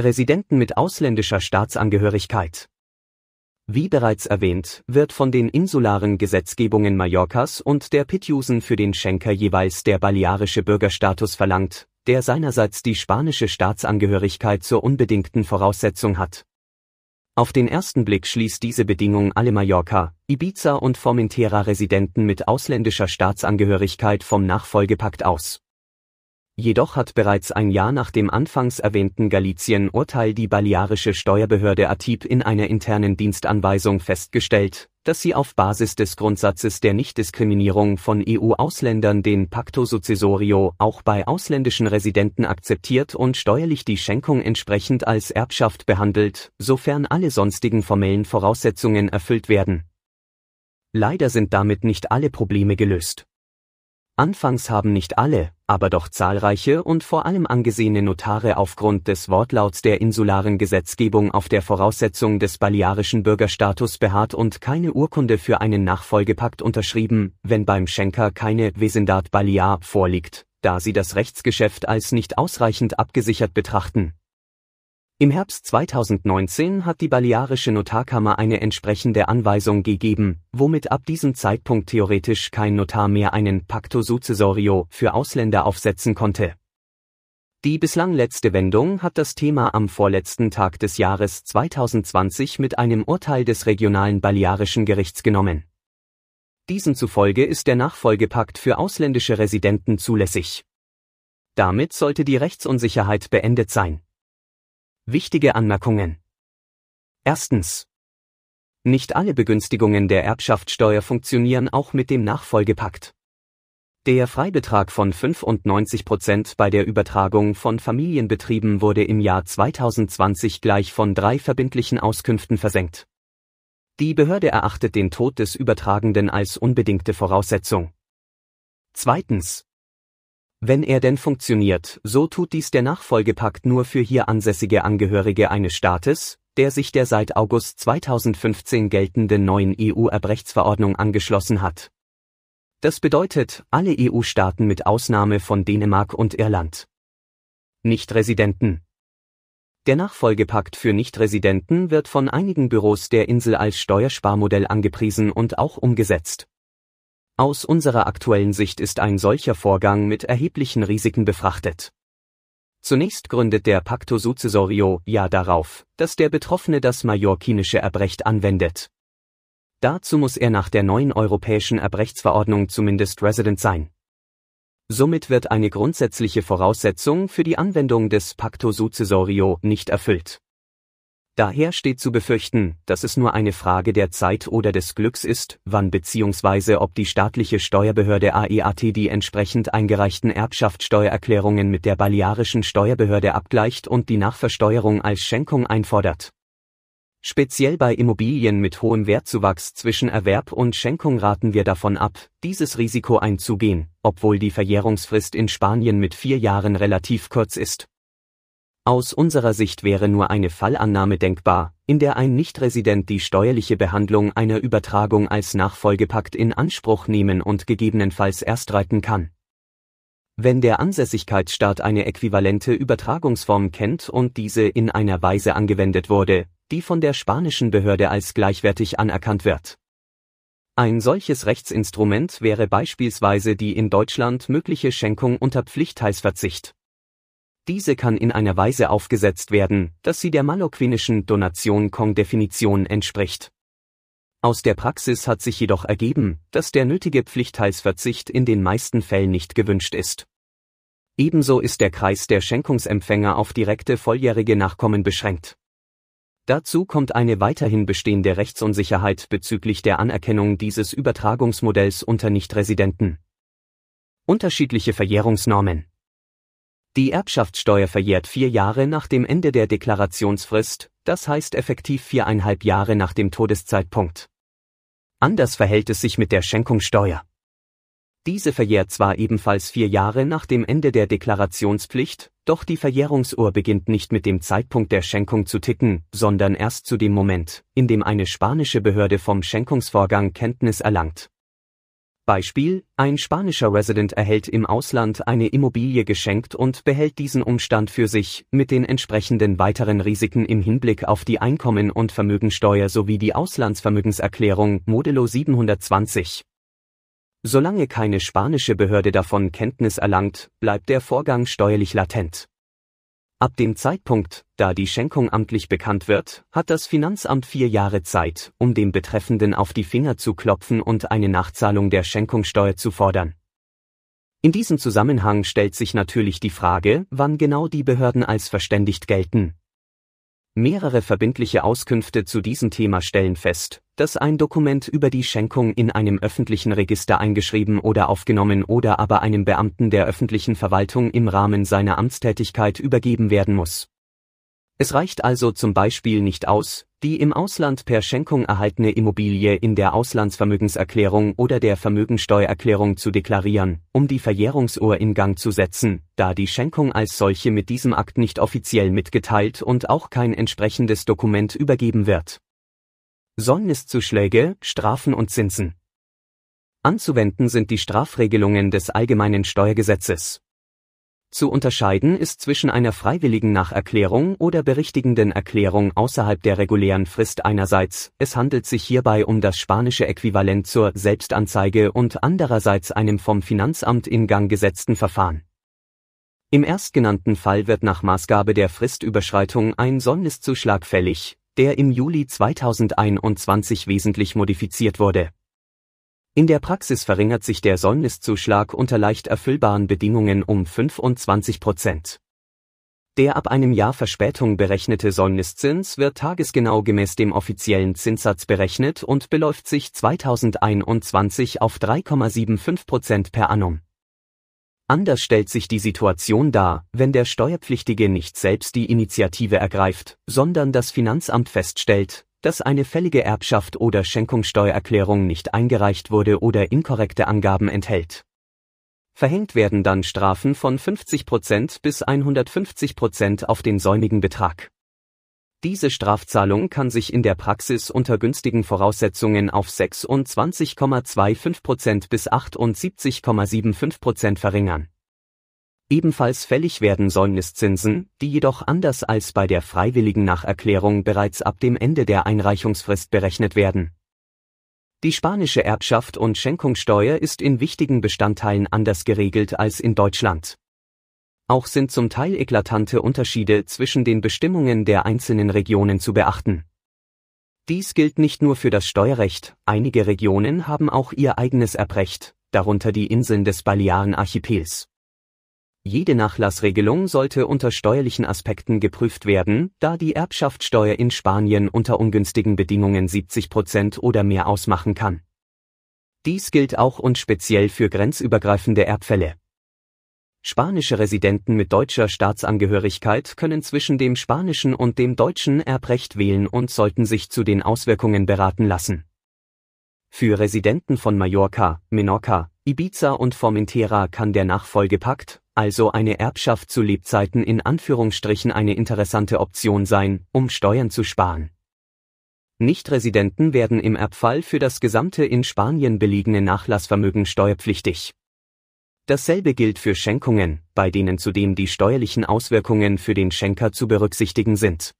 [SPEAKER 1] Residenten mit ausländischer Staatsangehörigkeit wie bereits erwähnt, wird von den insularen Gesetzgebungen Mallorcas und der Pitjusen für den Schenker jeweils der balearische Bürgerstatus verlangt, der seinerseits die spanische Staatsangehörigkeit zur unbedingten Voraussetzung hat. Auf den ersten Blick schließt diese Bedingung alle Mallorca, Ibiza und Formentera-Residenten mit ausländischer Staatsangehörigkeit vom Nachfolgepakt aus. Jedoch hat bereits ein Jahr nach dem anfangs erwähnten Galizien-Urteil die balearische Steuerbehörde ATIP in einer internen Dienstanweisung festgestellt, dass sie auf Basis des Grundsatzes der Nichtdiskriminierung von EU-Ausländern den Pacto Successorio auch bei ausländischen Residenten akzeptiert und steuerlich die Schenkung entsprechend als Erbschaft behandelt, sofern alle sonstigen formellen Voraussetzungen erfüllt werden. Leider sind damit nicht alle Probleme gelöst. Anfangs haben nicht alle, aber doch zahlreiche und vor allem angesehene Notare aufgrund des Wortlauts der insularen Gesetzgebung auf der Voraussetzung des balearischen Bürgerstatus beharrt und keine Urkunde für einen Nachfolgepakt unterschrieben, wenn beim Schenker keine Vesendat Balear vorliegt, da sie das Rechtsgeschäft als nicht ausreichend abgesichert betrachten im Herbst 2019 hat die Balearische Notarkammer eine entsprechende Anweisung gegeben, womit ab diesem Zeitpunkt theoretisch kein Notar mehr einen Pacto Successorio für Ausländer aufsetzen konnte. Die bislang letzte Wendung hat das Thema am vorletzten Tag des Jahres 2020 mit einem Urteil des regionalen Balearischen Gerichts genommen. Diesen zufolge ist der Nachfolgepakt für ausländische Residenten zulässig. Damit sollte die Rechtsunsicherheit beendet sein. Wichtige Anmerkungen. Erstens. Nicht alle Begünstigungen der Erbschaftssteuer funktionieren auch mit dem Nachfolgepakt. Der Freibetrag von 95 Prozent bei der Übertragung von Familienbetrieben wurde im Jahr 2020 gleich von drei verbindlichen Auskünften versenkt. Die Behörde erachtet den Tod des Übertragenden als unbedingte Voraussetzung. Zweitens. Wenn er denn funktioniert, so tut dies der Nachfolgepakt nur für hier ansässige Angehörige eines Staates, der sich der seit August 2015 geltenden neuen EU-Erbrechtsverordnung angeschlossen hat. Das bedeutet alle EU-Staaten mit Ausnahme von Dänemark und Irland. Nichtresidenten. Der Nachfolgepakt für Nichtresidenten wird von einigen Büros der Insel als Steuersparmodell angepriesen und auch umgesetzt. Aus unserer aktuellen Sicht ist ein solcher Vorgang mit erheblichen Risiken befrachtet. Zunächst gründet der Pacto Successorio ja darauf, dass der Betroffene das mallorquinische Erbrecht anwendet. Dazu muss er nach der neuen europäischen Erbrechtsverordnung zumindest Resident sein. Somit wird eine grundsätzliche Voraussetzung für die Anwendung des Pacto Successorio nicht erfüllt. Daher steht zu befürchten, dass es nur eine Frage der Zeit oder des Glücks ist, wann bzw. ob die staatliche Steuerbehörde AEAT die entsprechend eingereichten Erbschaftssteuererklärungen mit der balearischen Steuerbehörde abgleicht und die Nachversteuerung als Schenkung einfordert. Speziell bei Immobilien mit hohem Wertzuwachs zwischen Erwerb und Schenkung raten wir davon ab, dieses Risiko einzugehen, obwohl die Verjährungsfrist in Spanien mit vier Jahren relativ kurz ist. Aus unserer Sicht wäre nur eine Fallannahme denkbar, in der ein Nichtresident die steuerliche Behandlung einer Übertragung als Nachfolgepakt in Anspruch nehmen und gegebenenfalls erstreiten kann. Wenn der Ansässigkeitsstaat eine äquivalente Übertragungsform kennt und diese in einer Weise angewendet wurde, die von der spanischen Behörde als gleichwertig anerkannt wird. Ein solches Rechtsinstrument wäre beispielsweise die in Deutschland mögliche Schenkung unter Pflichtteilsverzicht. Diese kann in einer Weise aufgesetzt werden, dass sie der mallorquinischen Donation-Kong-Definition entspricht. Aus der Praxis hat sich jedoch ergeben, dass der nötige Pflichtteilsverzicht in den meisten Fällen nicht gewünscht ist. Ebenso ist der Kreis der Schenkungsempfänger auf direkte volljährige Nachkommen beschränkt. Dazu kommt eine weiterhin bestehende Rechtsunsicherheit bezüglich der Anerkennung dieses Übertragungsmodells unter Nichtresidenten. Unterschiedliche Verjährungsnormen die Erbschaftssteuer verjährt vier Jahre nach dem Ende der Deklarationsfrist, das heißt effektiv viereinhalb Jahre nach dem Todeszeitpunkt. Anders verhält es sich mit der Schenkungssteuer. Diese verjährt zwar ebenfalls vier Jahre nach dem Ende der Deklarationspflicht, doch die Verjährungsuhr beginnt nicht mit dem Zeitpunkt der Schenkung zu ticken, sondern erst zu dem Moment, in dem eine spanische Behörde vom Schenkungsvorgang Kenntnis erlangt. Beispiel, ein spanischer Resident erhält im Ausland eine Immobilie geschenkt und behält diesen Umstand für sich, mit den entsprechenden weiteren Risiken im Hinblick auf die Einkommen- und Vermögensteuer sowie die Auslandsvermögenserklärung Modelo 720. Solange keine spanische Behörde davon Kenntnis erlangt, bleibt der Vorgang steuerlich latent. Ab dem Zeitpunkt, da die Schenkung amtlich bekannt wird, hat das Finanzamt vier Jahre Zeit, um dem Betreffenden auf die Finger zu klopfen und eine Nachzahlung der Schenkungssteuer zu fordern. In diesem Zusammenhang stellt sich natürlich die Frage, wann genau die Behörden als verständigt gelten. Mehrere verbindliche Auskünfte zu diesem Thema stellen fest, dass ein Dokument über die Schenkung in einem öffentlichen Register eingeschrieben oder aufgenommen oder aber einem Beamten der öffentlichen Verwaltung im Rahmen seiner Amtstätigkeit übergeben werden muss. Es reicht also zum Beispiel nicht aus, die im Ausland per Schenkung erhaltene Immobilie in der Auslandsvermögenserklärung oder der Vermögensteuererklärung zu deklarieren, um die Verjährungsuhr in Gang zu setzen, da die Schenkung als solche mit diesem Akt nicht offiziell mitgeteilt und auch kein entsprechendes Dokument übergeben wird. Säumniszuschläge, Strafen und Zinsen. Anzuwenden sind die Strafregelungen des Allgemeinen Steuergesetzes. Zu unterscheiden ist zwischen einer freiwilligen Nacherklärung oder berichtigenden Erklärung außerhalb der regulären Frist einerseits, es handelt sich hierbei um das spanische Äquivalent zur Selbstanzeige und andererseits einem vom Finanzamt in Gang gesetzten Verfahren. Im erstgenannten Fall wird nach Maßgabe der Fristüberschreitung ein Säumniszuschlag fällig, der im Juli 2021 wesentlich modifiziert wurde in der Praxis verringert sich der Säumniszuschlag unter leicht erfüllbaren Bedingungen um 25 Prozent. Der ab einem Jahr Verspätung berechnete Säumniszins wird tagesgenau gemäß dem offiziellen Zinssatz berechnet und beläuft sich 2021 auf 3,75 Prozent per annum. Anders stellt sich die Situation dar, wenn der Steuerpflichtige nicht selbst die Initiative ergreift, sondern das Finanzamt feststellt, dass eine fällige Erbschaft oder Schenkungssteuererklärung nicht eingereicht wurde oder inkorrekte Angaben enthält. Verhängt werden dann Strafen von 50% bis 150% auf den säumigen Betrag. Diese Strafzahlung kann sich in der Praxis unter günstigen Voraussetzungen auf 26,25% bis 78,75% verringern Ebenfalls fällig werden Säumniszinsen, die jedoch anders als bei der freiwilligen Nacherklärung bereits ab dem Ende der Einreichungsfrist berechnet werden. Die spanische Erbschaft und Schenkungssteuer ist in wichtigen Bestandteilen anders geregelt als in Deutschland. Auch sind zum Teil eklatante Unterschiede zwischen den Bestimmungen der einzelnen Regionen zu beachten. Dies gilt nicht nur für das Steuerrecht, einige Regionen haben auch ihr eigenes Erbrecht, darunter die Inseln des Balearenarchipels. Jede Nachlassregelung sollte unter steuerlichen Aspekten geprüft werden, da die Erbschaftssteuer in Spanien unter ungünstigen Bedingungen 70 Prozent oder mehr ausmachen kann. Dies gilt auch und speziell für grenzübergreifende Erbfälle. Spanische Residenten mit deutscher Staatsangehörigkeit können zwischen dem spanischen und dem deutschen Erbrecht wählen und sollten sich zu den Auswirkungen beraten lassen. Für Residenten von Mallorca, Menorca, Ibiza und Formentera kann der Nachfolgepakt, also eine Erbschaft zu Lebzeiten in Anführungsstrichen eine interessante Option sein, um Steuern zu sparen. Nichtresidenten werden im Erbfall für das gesamte in Spanien belegene Nachlassvermögen steuerpflichtig. Dasselbe gilt für Schenkungen, bei denen zudem die steuerlichen Auswirkungen für den Schenker zu berücksichtigen sind.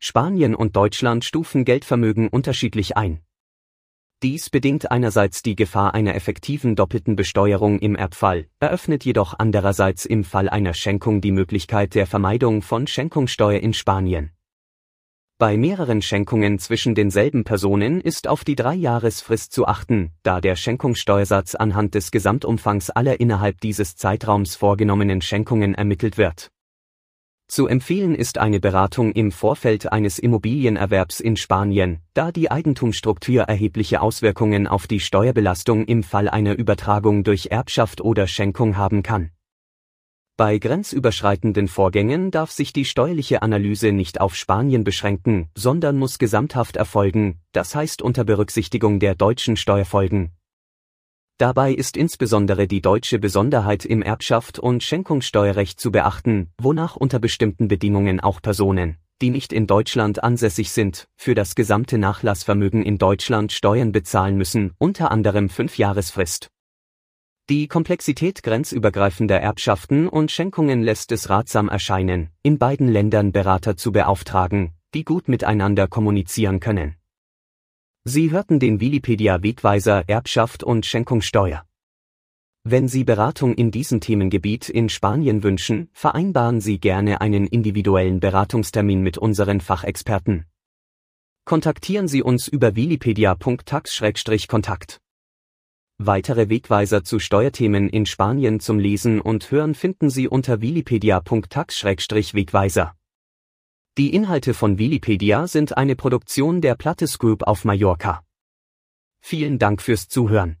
[SPEAKER 1] Spanien und Deutschland stufen Geldvermögen unterschiedlich ein. Dies bedingt einerseits die Gefahr einer effektiven doppelten Besteuerung im Erbfall, eröffnet jedoch andererseits im Fall einer Schenkung die Möglichkeit der Vermeidung von Schenkungssteuer in Spanien. Bei mehreren Schenkungen zwischen denselben Personen ist auf die Dreijahresfrist zu achten, da der Schenkungssteuersatz anhand des Gesamtumfangs aller innerhalb dieses Zeitraums vorgenommenen Schenkungen ermittelt wird zu empfehlen ist eine Beratung im Vorfeld eines Immobilienerwerbs in Spanien, da die Eigentumsstruktur erhebliche Auswirkungen auf die Steuerbelastung im Fall einer Übertragung durch Erbschaft oder Schenkung haben kann. Bei grenzüberschreitenden Vorgängen darf sich die steuerliche Analyse nicht auf Spanien beschränken, sondern muss gesamthaft erfolgen, das heißt unter Berücksichtigung der deutschen Steuerfolgen, Dabei ist insbesondere die deutsche Besonderheit im Erbschaft und Schenkungssteuerrecht zu beachten, wonach unter bestimmten Bedingungen auch Personen, die nicht in Deutschland ansässig sind, für das gesamte Nachlassvermögen in Deutschland Steuern bezahlen müssen, unter anderem fünf Jahresfrist. Die Komplexität grenzübergreifender Erbschaften und Schenkungen lässt es ratsam erscheinen, in beiden Ländern Berater zu beauftragen, die gut miteinander kommunizieren können. Sie hörten den Wikipedia Wegweiser Erbschaft und Schenkungssteuer. Wenn Sie Beratung in diesem Themengebiet in Spanien wünschen, vereinbaren Sie gerne einen individuellen Beratungstermin mit unseren Fachexperten. Kontaktieren Sie uns über wikipedia.tax-kontakt. Weitere Wegweiser zu Steuerthemen in Spanien zum Lesen und Hören finden Sie unter wikipedia.tax-wegweiser. Die Inhalte von Wikipedia sind eine Produktion der Plattes Group auf Mallorca. Vielen Dank fürs Zuhören.